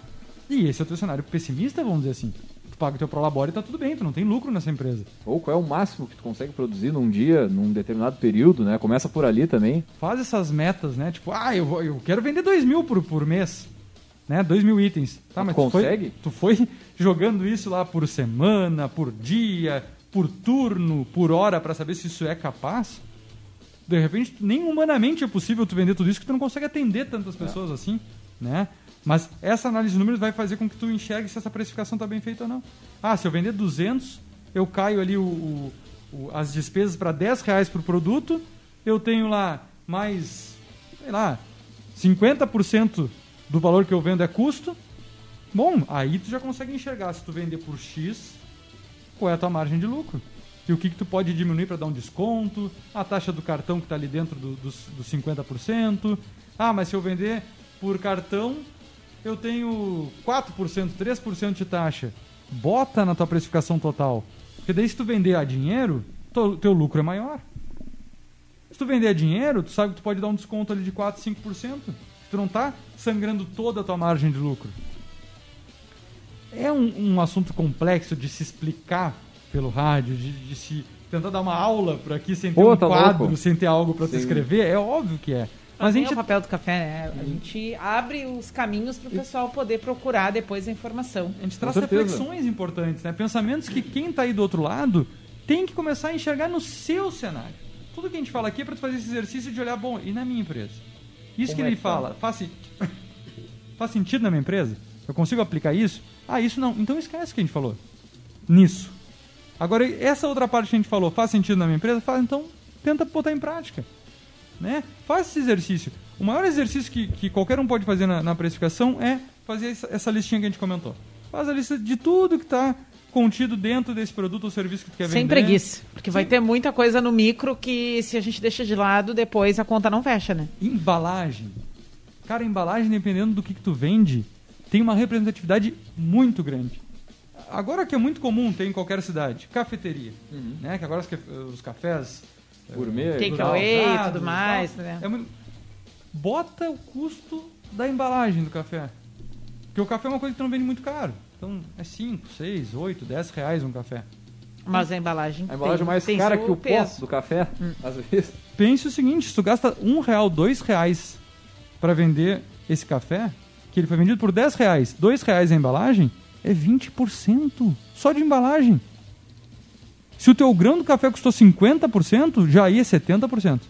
E esse é o teu cenário pessimista, vamos dizer assim. Tu paga o teu prolabore e tá tudo bem, tu não tem lucro nessa empresa. Ou qual é o máximo que tu consegue produzir num dia, num determinado período, né? Começa por ali também. Faz essas metas, né? Tipo, ah, eu, vou, eu quero vender 2 mil por, por mês. Né? 2 mil itens. Tá, Tu mas tu foi- consegue? Tu foi, jogando isso lá por semana, por dia, por turno, por hora, pra saber se isso é capaz. De repente, nem humanamente é possível tu vender tudo isso, que tu não consegue atender tantas pessoas assim, né? Mas essa análise de números vai fazer com que tu enxergue se essa precificação tá bem feita ou não. Ah, se eu vender 200, eu caio ali o, o- o- as despesas para 10 reais por produto, eu tenho lá mais, sei lá, 50% do valor que eu vendo é custo. Bom, aí tu já consegue enxergar se tu vender por X, qual é a tua margem de lucro. E o que, que tu pode diminuir para dar um desconto, a taxa do cartão que está ali dentro do- dos, dos 50%. Ah, mas se eu vender por cartão, eu tenho 4%, 3% de taxa. Bota na tua precificação total. Porque daí se tu vender a dinheiro, teu, teu lucro é maior. Se tu vender a dinheiro, tu sabe que tu pode dar um desconto ali de 4, 5%. Tu não tá sangrando toda a tua margem de lucro. É um, um assunto complexo de se explicar pelo rádio, de, de se tentar dar uma aula por aqui sem ter Pô, um tá quadro, louco. sem ter algo para escrever. É óbvio que é. Mas a gente o papel do café, né? A gente abre os caminhos para o pessoal poder procurar depois a informação. A gente traz reflexões importantes, né? Pensamentos que quem está aí do outro lado tem que começar a enxergar no seu cenário. Tudo que a gente fala aqui é para tu fazer esse exercício de olhar, bom, e na minha empresa? Isso Como que é ele que tá? fala, faz, faz sentido na minha empresa? Eu consigo aplicar isso? Ah, isso não. Então esquece o que a gente falou. Nisso. Agora, essa outra parte que a gente falou, faz sentido na minha empresa? Faz, então tenta botar em prática. Né? Faz esse exercício. O maior exercício que, que qualquer um pode fazer na, na precificação é fazer essa, essa listinha que a gente comentou. Faz a lista de tudo que está contido dentro desse produto ou serviço que tu quer Sem vender. preguiça. Porque vai ter muita coisa no micro que se a gente deixa de lado, depois a conta não fecha, né? Embalagem. Cara, embalagem, dependendo do que, que tu vende, tem uma representatividade muito grande. Agora que é muito comum ter em qualquer cidade, cafeteria. Né? Que agora os, caf- os cafés. eh, Gourmet. Takeaway e tudo mais, tal, né? é muito- Bota o custo da embalagem do café. Porque o café é uma coisa que não vende muito caro. Então é 5, 6, 8, 10 reais um café. Mas a embalagem. A embalagem tem, mais tem cara que o pó peso. do café, às vezes. Pense o seguinte, se tu gasta um real, dois reais para vender esse café, que ele foi vendido por 10 reais, dois reais a embalagem, é 20% só de embalagem. Se o teu grão do café custou 50%, já ia 70%.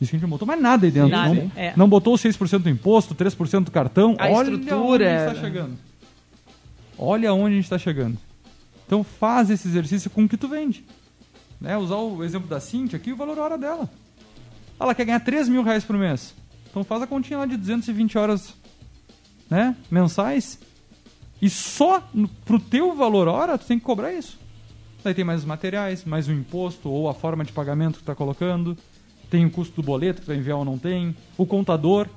Isso que a gente não botou mais nada aí dentro. Nada, não, é. não botou o 6% do imposto, 3% do cartão. A Olha estrutura, onde a gente está chegando. Olha onde a gente está chegando. Então faz esse exercício com o que tu vende. Né? Usar o exemplo da Cintia aqui, o valor hora dela. Ela quer ganhar 3 mil reais por mês. Então faz a continha lá de 220 horas né, mensais. E só no, pro teu valor hora tu tem que cobrar isso. Daí tem mais os materiais, mais o imposto ou a forma de pagamento que tu tá colocando. Tem o custo do boleto que tu vai enviar ou não tem. O contador.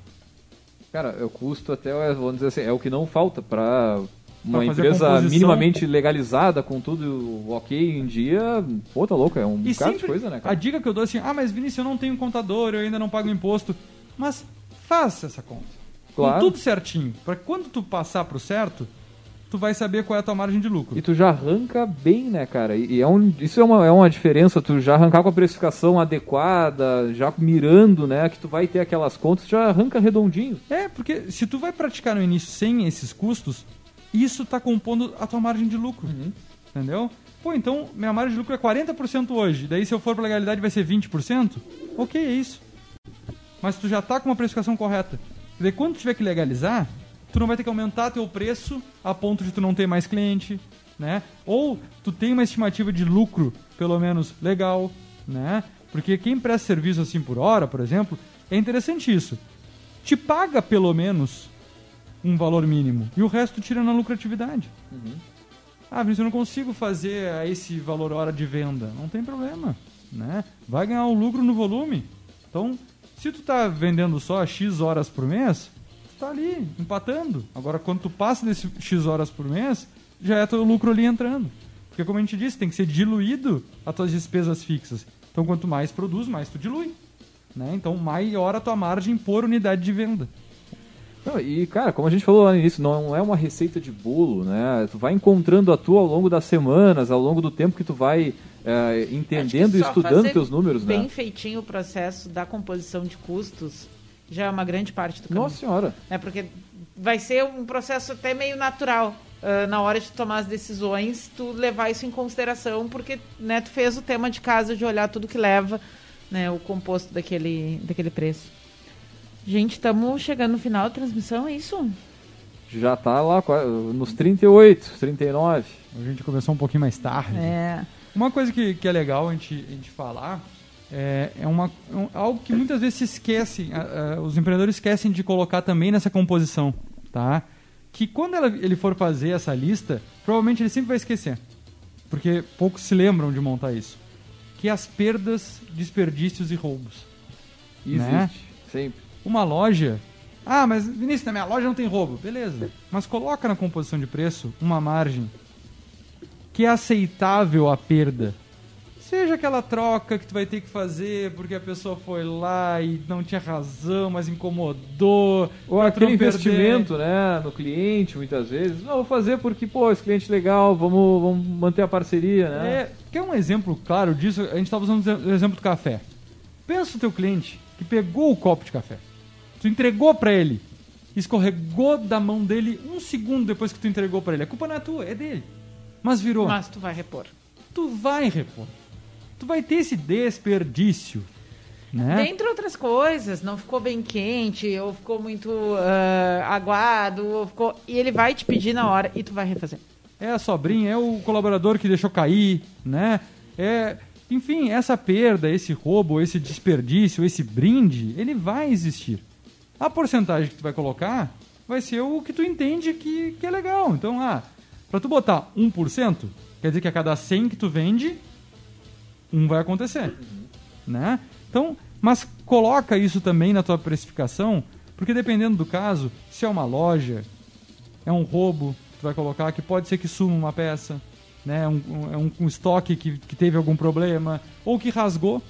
Cara, o custo até, vamos dizer assim, é o que não falta para uma a empresa minimamente legalizada, com tudo ok em dia. Pô, tá louco, é um E bocado de coisa, né, a cara? dica que eu dou é assim, ah, mas Vinícius, eu não tenho contador, eu ainda não pago imposto. Mas faça essa conta. Claro. Com tudo certinho. Para quando tu passar pro certo, tu vai saber qual é a tua margem de lucro. E tu já arranca bem, né, cara? E, e é um, isso é uma, é uma diferença, tu já arrancar com a precificação adequada, já mirando, né, que tu vai ter aquelas contas, já arranca redondinho. É, porque se tu vai praticar no início sem esses custos, isso tá compondo a tua margem de lucro. Entendeu? Pô, então minha margem de lucro é 40% hoje. Daí se eu for pra legalidade vai ser 20%? Ok, é isso. Mas tu já tá com uma precificação correta. Daí quando tu tiver que legalizar, tu não vai ter que aumentar teu preço a ponto de tu não ter mais cliente, né? Ou tu tem uma estimativa de lucro, pelo menos, legal, né? Porque quem presta serviço assim por hora, por exemplo, é interessante isso. Te paga pelo menos um valor mínimo. E o resto tira na lucratividade. Ah, Vinícius, eu não consigo fazer esse valor hora de venda. Não tem problema, né? Vai ganhar o lucro no volume. Então, se tu tá vendendo só X horas por mês, tá ali empatando. Agora, quando tu passa desse X horas por mês, já é teu lucro ali entrando. Porque, como a gente disse, tem que ser diluído as tuas despesas fixas. Então, quanto mais produz, mais tu dilui. Né? Então, maior a tua margem por unidade de venda. Não, e, cara, como a gente falou lá no início, não é uma receita de bolo, né? Tu vai encontrando a tua ao longo das semanas, ao longo do tempo que tu vai é, entendendo e estudando teus números, bem né? feitinho o processo da composição de custos já é uma grande parte do caminho. Nossa senhora. né? Porque vai ser um processo até meio natural ah, na hora de tomar as decisões, tu levar isso em consideração, porque né, tu fez o tema de casa de olhar tudo que leva, né, o composto daquele, daquele preço. Gente, estamos chegando no final da transmissão, é isso? Já tá lá nos 38, 39. A gente começou um pouquinho mais tarde. É. Uma coisa que, que é legal a gente, a gente falar é, é uma, é um- algo que muitas vezes se esquece, a- a- os empreendedores esquecem de colocar também nessa composição, tá? Que quando ela- ele for fazer essa lista, provavelmente ele sempre vai esquecer, porque poucos se lembram de montar isso. Que é as perdas, desperdícios e roubos. Existe, Né? sempre. Uma loja. Ah, mas Vinícius, na minha loja não tem roubo. Beleza. Mas coloca na composição de preço uma margem que é aceitável a perda. Seja aquela troca que tu vai ter que fazer porque a pessoa foi lá e não tinha razão, mas incomodou. Ou aquele perder. investimento, né, no cliente, muitas vezes. Não, vou fazer porque, pô, esse cliente legal, vamos, vamos manter a parceria, né? É, quer um exemplo claro disso? A gente estava usando o exemplo do café. Pensa o teu cliente que pegou o copo de café. Tu entregou para ele. Escorregou da mão dele um segundo depois que tu entregou para ele. A culpa não é tua, é dele. Mas virou. Mas tu vai repor. Tu vai repor. Tu vai ter esse desperdício. Né? Dentre outras coisas, não ficou bem quente, ou ficou muito ah, aguado, ou ficou... e ele vai te pedir na hora e tu vai refazer. é a sobrinha, é o colaborador que deixou cair, né? É, enfim, essa perda, esse roubo, esse desperdício, esse brinde, ele vai existir. A porcentagem que tu vai colocar vai ser o que tu entende que, que é legal. Então, ah, para tu botar 1%, quer dizer que a cada 100 que tu vende, um vai acontecer, né? Então, mas coloca isso também na tua precificação, porque dependendo do caso, se é uma loja, é um roubo, tu vai colocar que pode ser que suma uma peça, né? Um, é um, um estoque que, que teve algum problema, ou que rasgou,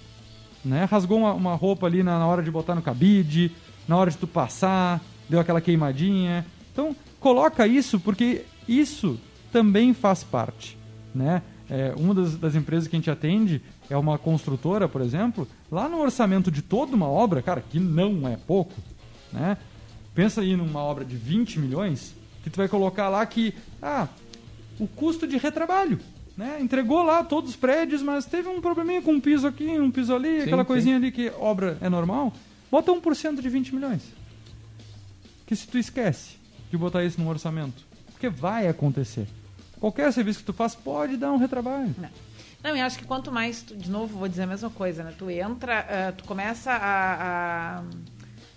né? Rasgou uma, uma roupa ali na, na hora de botar no cabide, na hora de tu passar, deu aquela queimadinha. Então, coloca isso porque isso também faz parte, né? É, uma das, das empresas que a gente atende é uma construtora, por exemplo, lá no orçamento de toda uma obra, cara, que não é pouco, né? Pensa aí numa obra de 20 milhões, que tu vai colocar lá que, ah, o custo de retrabalho, né? Entregou lá todos os prédios, mas teve um probleminha com um piso aqui, um piso ali, Sim, aquela sim. coisinha ali que obra é normal. Bota 1% de 20 milhões. Que se tu esquece de botar isso no orçamento, porque vai acontecer. Qualquer serviço que tu faz pode dar um retrabalho. Não. Não, eu acho que quanto mais, tu, de novo, vou dizer a mesma coisa, né? Tu entra, ah, tu começa a, a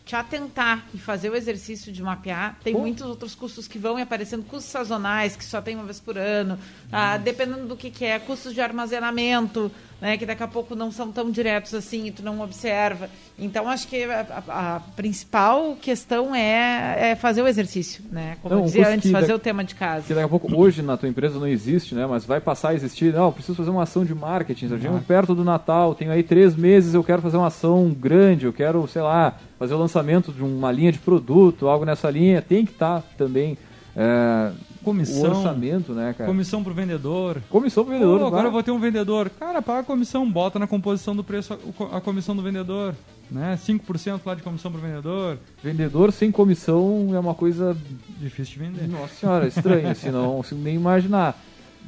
te atentar e fazer o exercício de mapear. Tem muitos outros custos que vão aparecendo, custos sazonais, que só tem uma vez por ano, ah, dependendo do que, que é, custos de armazenamento, né? Que daqui a pouco não são tão diretos assim e tu não observa. Então, acho que a, a- a principal questão é, é fazer o exercício, né? Como Não, eu dizia antes, que fazer da- o tema de Que casa. daqui a pouco, hoje na tua empresa não existe, né? Mas vai passar a existir. Não, preciso fazer uma ação de marketing. Eu perto do Natal, tenho aí três meses, eu quero fazer uma ação grande, eu quero, sei lá, fazer o lançamento de uma linha de produto, algo nessa linha. Tem que estar também é, o Comissão, orçamento, né, cara? comissão pro vendedor. Comissão pro vendedor. Pô, agora eu vou ter um vendedor. Cara, paga a comissão, bota na composição do preço a, o co- a comissão do vendedor. Né? 5% lá de comissão pro vendedor. Vendedor sem comissão é uma coisa, Difícil de vender. nossa senhora, estranha, se não consigo nem imaginar.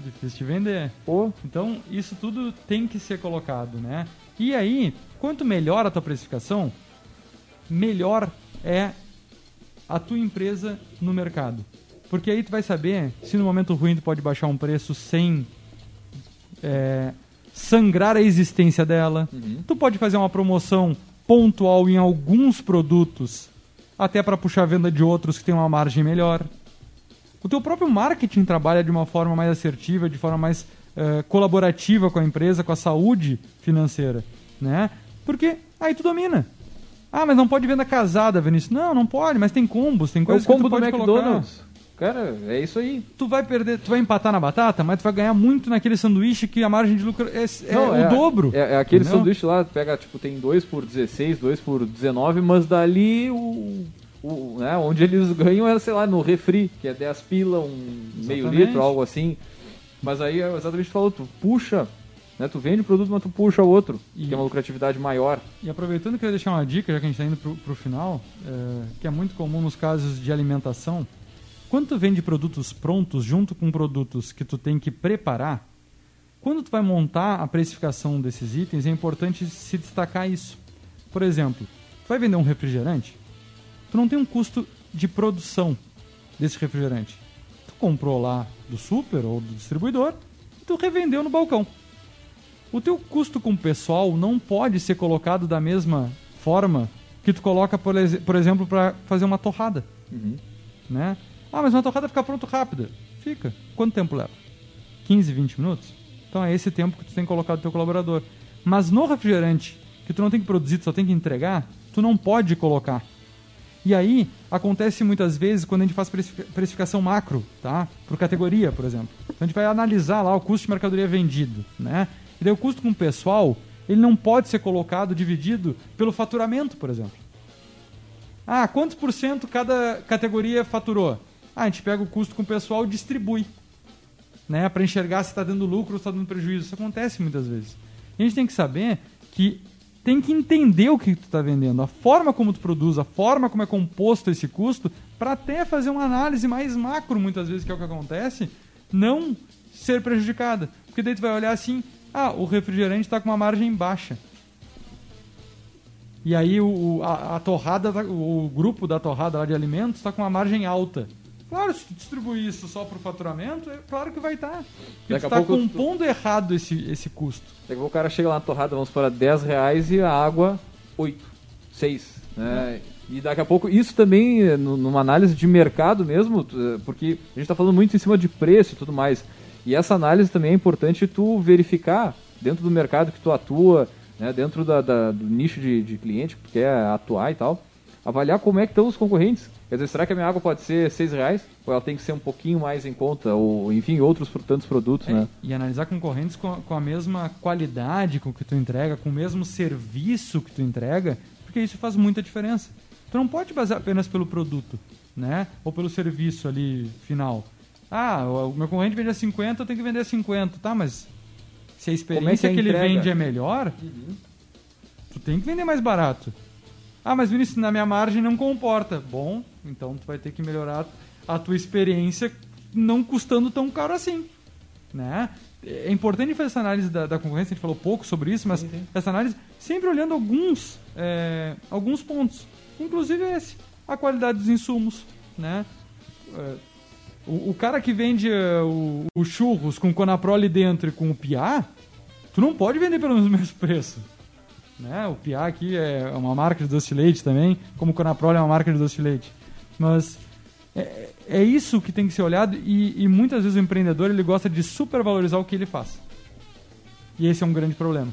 Difícil de vender. Pô, Então, isso tudo tem que ser colocado, né? E aí, quanto melhor a tua precificação, melhor é a tua empresa no mercado. Porque aí tu vai saber se no momento ruim tu pode baixar um preço sem é, sangrar a existência dela. Uhum. Tu pode fazer uma promoção pontual em alguns produtos até para puxar a venda de outros que têm uma margem melhor. O teu próprio marketing trabalha de uma forma mais assertiva, de forma mais uh, colaborativa com a empresa, com a saúde financeira, né? Porque aí tu domina. Ah, mas não pode venda casada, Vinícius. Não, não pode, mas tem combos, tem coisas é o combo que tu do pode McDonald's. colocar. Cara, é isso aí. Tu vai perder, tu vai empatar na batata, mas tu vai ganhar muito naquele sanduíche que a margem de lucro é, é Não, o dobro. É, é aquele entendeu? sanduíche lá, pega, tipo, tem 2 por 16, 2 por 19, mas dali o, o, né, onde eles ganham é, sei lá, no refri, que é 10 pila, um meio Exatamente. litro, algo assim. Mas aí é exatamente o que tu falou, tu puxa, né, tu vende o produto, mas tu puxa o outro, E- que é uma lucratividade maior. E aproveitando, eu queria deixar uma dica, já que a gente está indo pro, pro final, é, que é muito comum nos casos de alimentação. Quando tu vende produtos prontos junto com produtos que tu tem que preparar, quando tu vai montar a precificação desses itens, é importante se destacar isso. Por exemplo, tu vai vender um refrigerante, tu não tem um custo de produção desse refrigerante. Tu comprou lá do super ou do distribuidor e tu revendeu no balcão. O teu custo com o pessoal não pode ser colocado da mesma forma que tu coloca, por, por exemplo, para fazer uma torrada, Uhum. né? Ah, mas uma torrada fica pronto rápida. Fica. Quanto tempo leva? 15, 20 minutos? Então é esse tempo que tu tem colocado do teu colaborador. Mas no refrigerante, que tu não tem que produzir, tu só tem que entregar, tu não pode colocar. E aí, acontece muitas vezes quando a gente faz precifi- precificação macro, tá? Por categoria, por exemplo. Então a gente vai analisar lá o custo de mercadoria vendido, né? E daí o custo com o pessoal, ele não pode ser colocado dividido pelo faturamento, por exemplo. Ah, quantos por cento cada categoria faturou? Ah, a gente pega o custo com o pessoal e distribui. Né, para enxergar se está dando lucro ou está dando prejuízo. Isso acontece muitas vezes. A gente tem que saber que tem que entender o que tu está vendendo, a forma como tu produz, a forma como é composto esse custo, para até fazer uma análise mais macro, muitas vezes, que é o que acontece, não ser prejudicada. Porque daí tu vai olhar assim, ah, o refrigerante está com uma margem baixa. E aí o, o- a, a torrada, tá- o grupo da torrada lá de alimentos está com uma margem alta. Claro, se tu distribuir isso só para o faturamento, é claro que vai estar. Porque Daqui tu está pouco tu- compondo errado esse, esse custo. Daqui a pouco o cara chega lá na torrada, vamos para 10 reais e a água 8, 6. Né? E daqui a pouco, isso também, eh, nu- numa análise de mercado mesmo, eh, porque a gente está falando muito em cima de preço e tudo mais. E essa análise também é importante tu verificar dentro do mercado que tu atua, né, dentro da, da- do nicho de, de cliente que tu quer atuar e tal, avaliar como é que estão os concorrentes. Quer dizer, será que a minha água pode ser 6 reais? Ou ela tem que ser um pouquinho mais em conta? Ou, enfim, outros tantos produtos, É, né? E analisar concorrentes com a, com a mesma qualidade com que tu entrega, com o mesmo serviço que tu entrega, porque isso faz muita diferença. Tu não pode basear apenas pelo produto, né? Ou pelo serviço ali final. Ah, o meu concorrente vende a 50, eu tenho que vender a 50. Tá, mas se a experiência é a que ele vende é melhor, tu tem que vender mais barato. Ah, mas Vinícius, na minha margem não comporta. Bom, então tu vai ter que melhorar a tua experiência não custando tão caro assim. Né? É importante fazer essa análise da, da concorrência, a gente falou pouco sobre isso, mas essa análise sempre olhando alguns, é, alguns pontos. Inclusive esse, a qualidade dos insumos. Né? É, o, o cara que vende é, o, o churros com Conaprol ali dentro e com o Piá, tu não pode vender pelo mesmo preço. Né? O Piá aqui é uma marca de doce de leite também, como o Conaprol é uma marca de doce de leite. Mas é, é isso que tem que ser olhado e, e muitas vezes o empreendedor ele gosta de supervalorizar o que ele faz. E esse é um grande problema.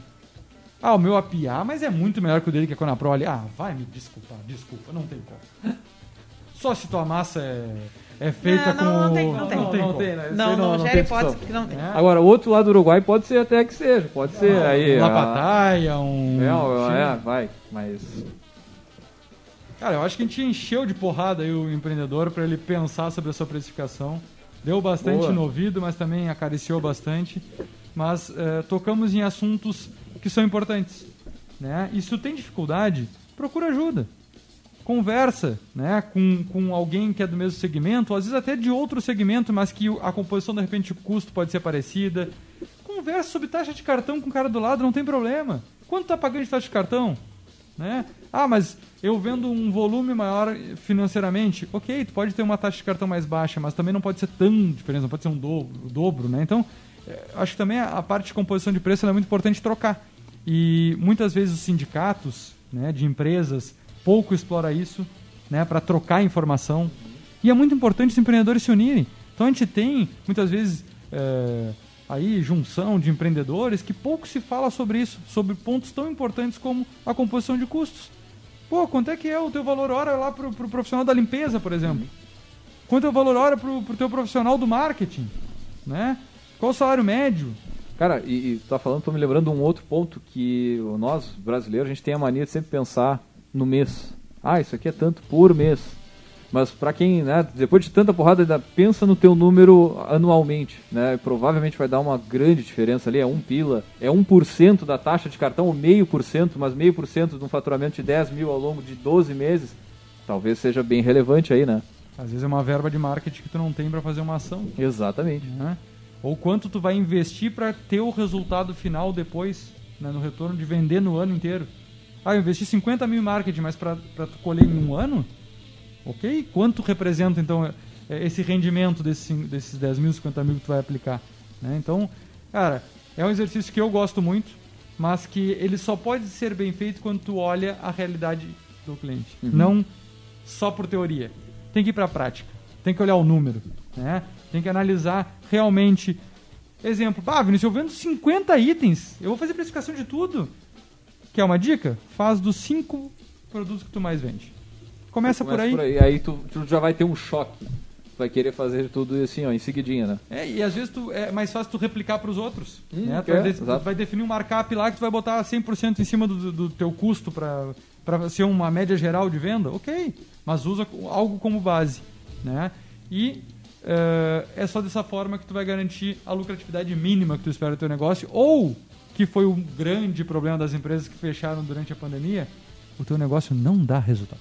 Ah, o meu é Piá, mas é muito melhor que o dele que é Conaprol. Ah, vai me desculpar, desculpa, não tem como. Só se tua massa é, é feita Não, não, com... não tem, não tem. Não tem Não como. tem, né? Não, aí não, não gera hipótese porque não tem. É. Agora, o outro lado do Uruguai pode ser até que seja, pode ser. aí, Um a- Lapataia, um... É, é, vai, mas. Cara, eu acho que a gente encheu de porrada aí o empreendedor para ele pensar sobre a sua precificação. Deu bastante Boa. no ouvido, mas também acariciou bastante. Mas eh, tocamos em assuntos que são importantes. Né? E se tu tem dificuldade, procura ajuda. Conversa né? com, com alguém que é do mesmo segmento, ou às vezes até de outro segmento, mas que a composição, de repente, o custo pode ser parecida. Conversa sobre taxa de cartão com o cara do lado, não tem problema. Quanto tá pagando de taxa de cartão? né? Ah, mas eu vendo um volume maior financeiramente, ok, tu pode ter uma taxa de cartão mais baixa, mas também não pode ser tão diferente, não pode ser um dobro, o dobro, né? Então, eh, acho que também a parte de composição de preço é muito importante trocar. E muitas vezes os sindicatos né, de empresas pouco explora isso. né, para trocar informação. E é muito importante os empreendedores se unirem. Então a gente tem, muitas vezes, é, aí junção de empreendedores que pouco se fala sobre isso, sobre pontos tão importantes como a composição de custos. Pô, quanto é que é o teu valor hora lá pro, pro profissional da limpeza, por exemplo? Quanto é o valor hora pro, pro teu profissional do marketing? Né? Qual o salário médio? Cara, e, e tá falando, tô me lembrando de um outro ponto que nós, brasileiros, a gente tem a mania de sempre pensar no mês. Ah, isso aqui é tanto por mês. Mas para quem, né, depois de tanta porrada, ainda pensa no teu número anualmente, né? Provavelmente vai dar uma grande diferença ali, é um pila, é 1% da taxa de cartão, ou meio por cento, mas meio por cento de um faturamento de 10 mil ao longo de 12 meses, talvez seja bem relevante aí, né? Às vezes é uma verba de marketing que tu não tem para fazer uma ação. Exatamente. Né? Ou quanto tu vai investir para ter o resultado final depois, né, no retorno de vender no ano inteiro. Ah, eu investi 50 mil em marketing, mas para colher em um ano? Ok? Quanto representa, então, é, é, esse rendimento desses, desses 10 mil, 50 mil que tu vai aplicar? Né? Então, cara, é um exercício que eu gosto muito, mas que ele só pode ser bem feito quando tu olha a realidade do cliente. Uhum. Não só por teoria. Tem que ir para a prática. Tem que olhar o número. Né? Tem que analisar realmente. Exemplo, ah, Vinícius, eu vendo 50 itens. Eu vou fazer precificação de tudo. Quer uma dica? Faz dos 5 produtos que tu mais vende. Começa, por aí. por aí. Aí tu, tu, já vai ter um choque. Tu vai querer fazer tudo assim, ó, em seguidinha, né? É, e às vezes tu, é mais fácil tu replicar para os outros. Hum, né? tu, vai, tu vai definir um markup lá que tu vai botar 100% em cima do, do teu custo para ser uma média geral de venda. Ok, mas usa algo como base. Né? E uh, é só dessa forma que tu vai garantir a lucratividade mínima que tu espera do teu negócio ou que foi o grande problema das empresas que fecharam durante a pandemia, o teu negócio não dá resultado.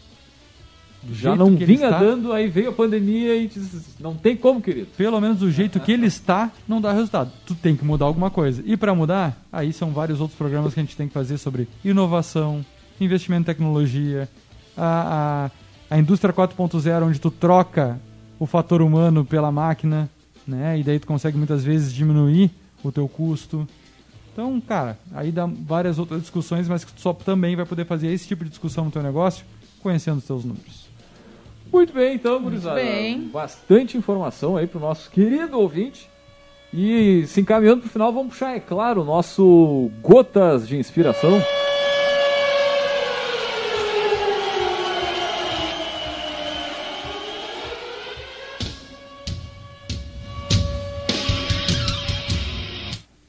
Já não vinha está, dando, aí veio a pandemia e não tem como, querido. Pelo menos do jeito que ele está, não dá resultado. Tu tem que mudar alguma coisa. E para mudar, aí são vários outros programas que a gente tem que fazer sobre inovação, investimento em tecnologia, a, a, a indústria 4.0, onde tu troca o fator humano pela máquina, né? E daí tu consegue muitas vezes diminuir o teu custo. Então, cara, aí dá várias outras discussões, mas que tu só também vai poder fazer esse tipo de discussão no teu negócio conhecendo os teus números. Muito bem, então, gurizada. Bastante informação aí pro nosso querido ouvinte. E se encaminhando pro final, vamos puxar, é claro, o nosso Gotas de Inspiração.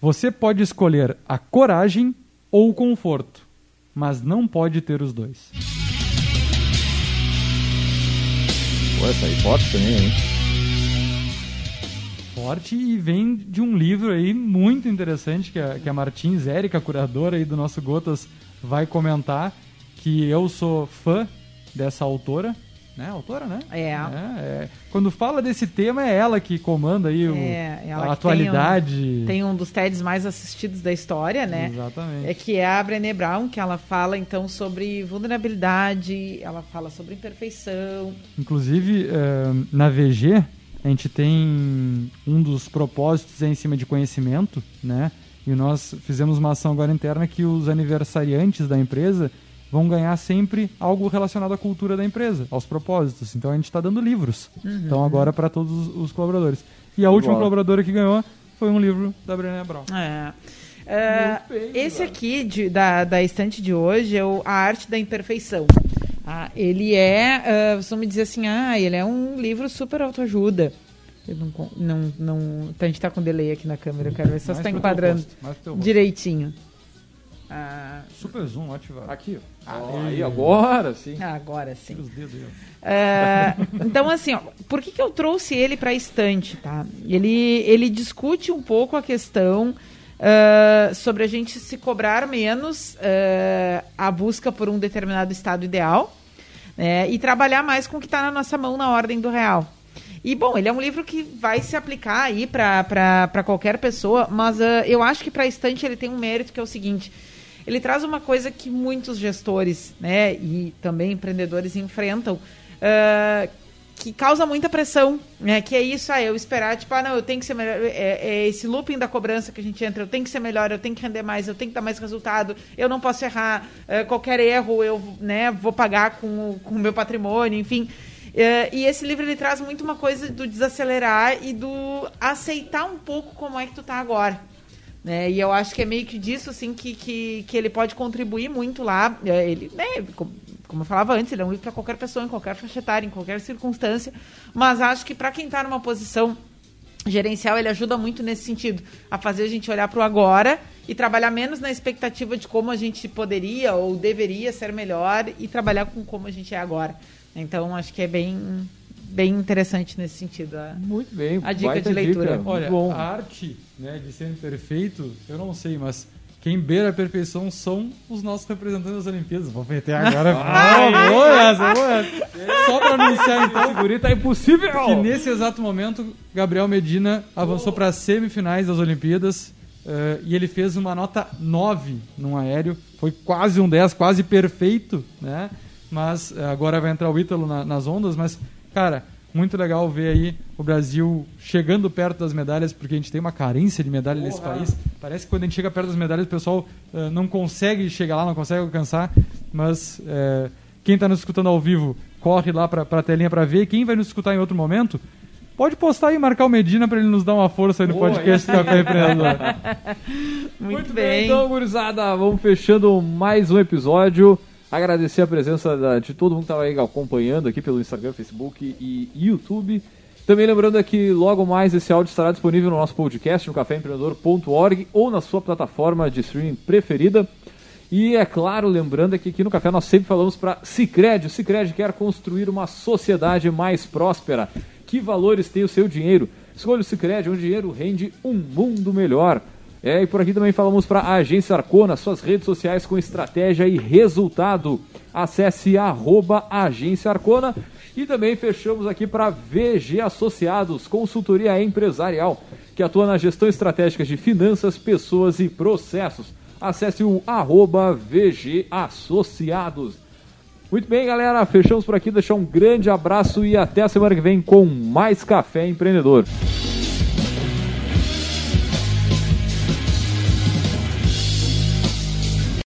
Você pode escolher a coragem ou o conforto, mas não pode ter os dois. Pô, essa aí forte também, hein? Forte e vem de um livro aí muito interessante que a, que a Martins Érica, curadora aí do nosso Gotas, vai comentar. Que eu sou fã dessa autora, né? Autora, né? É. é, é. Quando fala desse tema, é ela que comanda aí o, é, a atualidade. Tem um, tem um, dos TEDs mais assistidos da história, né? Exatamente. É que é a Brené Brown, que ela fala então sobre vulnerabilidade, ela fala sobre imperfeição. Inclusive, eh, na VG, a gente tem um dos propósitos é em cima de conhecimento, né? E nós fizemos uma ação agora interna que os aniversariantes da empresa vão ganhar sempre algo relacionado à cultura da empresa, aos propósitos. Então a gente está dando livros. Uhum. Então agora para todos os colaboradores. E a última colaboradora que ganhou foi um livro da Brené Brown. É. é esse aqui de, da, da estante de hoje é o A Arte da Imperfeição. Ah, ele é, uh, vocês vão me dizer assim, ah, ele é um livro super autoajuda. Eu não, não, não, a gente está com delay aqui na câmera, eu quero ver se você está enquadrando direitinho. Ah, Super zoom ativado. Aqui, ó. aí, agora sim. Ah, agora sim. Os dedos. Ah, então, assim, ó, por que, que eu trouxe ele para a estante, tá? Ele, ele discute um pouco a questão uh, sobre a gente se cobrar menos uh, a busca por um determinado estado ideal né, e trabalhar mais com o que está na nossa mão na ordem do real. E, bom, ele é um livro que vai se aplicar aí para qualquer pessoa, mas uh, eu acho que para a estante ele tem um mérito que é o seguinte ele traz uma coisa que muitos gestores né, e também empreendedores enfrentam, uh, que causa muita pressão, né? Que é isso, ah, eu esperar, tipo, ah, não, eu tenho que ser melhor. É, é, esse looping da cobrança que a gente entra, eu tenho que ser melhor, eu tenho que render mais, eu tenho que dar mais resultado, eu não posso errar, é, qualquer erro eu né, vou pagar com, o meu patrimônio, enfim. É, e esse livro ele traz muito uma coisa do desacelerar e do aceitar um pouco como é que tu tá agora. Né? E eu acho que é meio que disso assim que, que, que ele pode contribuir muito lá. É, ele, né, como eu falava antes, ele é um livro para qualquer pessoa, em qualquer faixa etária, em qualquer circunstância. Mas acho que para quem está numa posição gerencial, ele ajuda muito nesse sentido, a fazer a gente olhar para o agora e trabalhar menos na expectativa de como a gente poderia ou deveria ser melhor e trabalhar com como a gente é agora. Então, acho que é bem bem interessante nesse sentido. A, muito bem. A dica de leitura. Dica. Olha, bom. a arte né, de ser perfeito, eu não sei, mas quem beira a perfeição são os nossos representantes das Olimpíadas. Vou meter agora. ah, boa essa, boa Só pra anunciar então. Segurita tá impossível! Que nesse exato momento, Gabriel Medina avançou oh. para as semifinais das Olimpíadas. Uh, e ele fez uma nota 9 num aéreo. Foi quase um 10, quase perfeito, né? Mas uh, agora vai entrar o Ítalo na, nas ondas. Mas, cara, muito legal ver aí o Brasil chegando perto das medalhas, porque a gente tem uma carência de medalha nesse país. Parece que quando a gente chega perto das medalhas, o pessoal uh, não consegue chegar lá, não consegue alcançar. Mas uh, quem está nos escutando ao vivo, corre lá para a telinha para ver. Quem vai nos escutar em outro momento, pode postar e marcar o Medina para ele nos dar uma força aí no Boa, podcast do Café Empreendedor. Muito, Muito bem. bem. Então, gurizada, vamos fechando mais um episódio. Agradecer a presença da, de todo mundo que estava aí acompanhando aqui pelo Instagram, Facebook e YouTube. Também lembrando que logo mais esse áudio estará disponível no nosso podcast no caféempreendedor.org ou na sua plataforma de streaming preferida. E é claro, lembrando que aqui no Café nós sempre falamos para Cicred. O Cicred quer construir uma sociedade mais próspera. Que valores tem o seu dinheiro? Escolha o Cicred, onde o dinheiro rende um mundo melhor. É, e por aqui também falamos para a Agência Arcona, suas redes sociais com estratégia e resultado. Acesse arroba Agência Arcona e também fechamos aqui para VG Associados, consultoria empresarial, que atua na gestão estratégica de finanças, pessoas e processos. Acesse o arroba VG Associados. Muito bem, galera, fechamos por aqui, deixar um grande abraço e até a semana que vem com mais Café Empreendedor.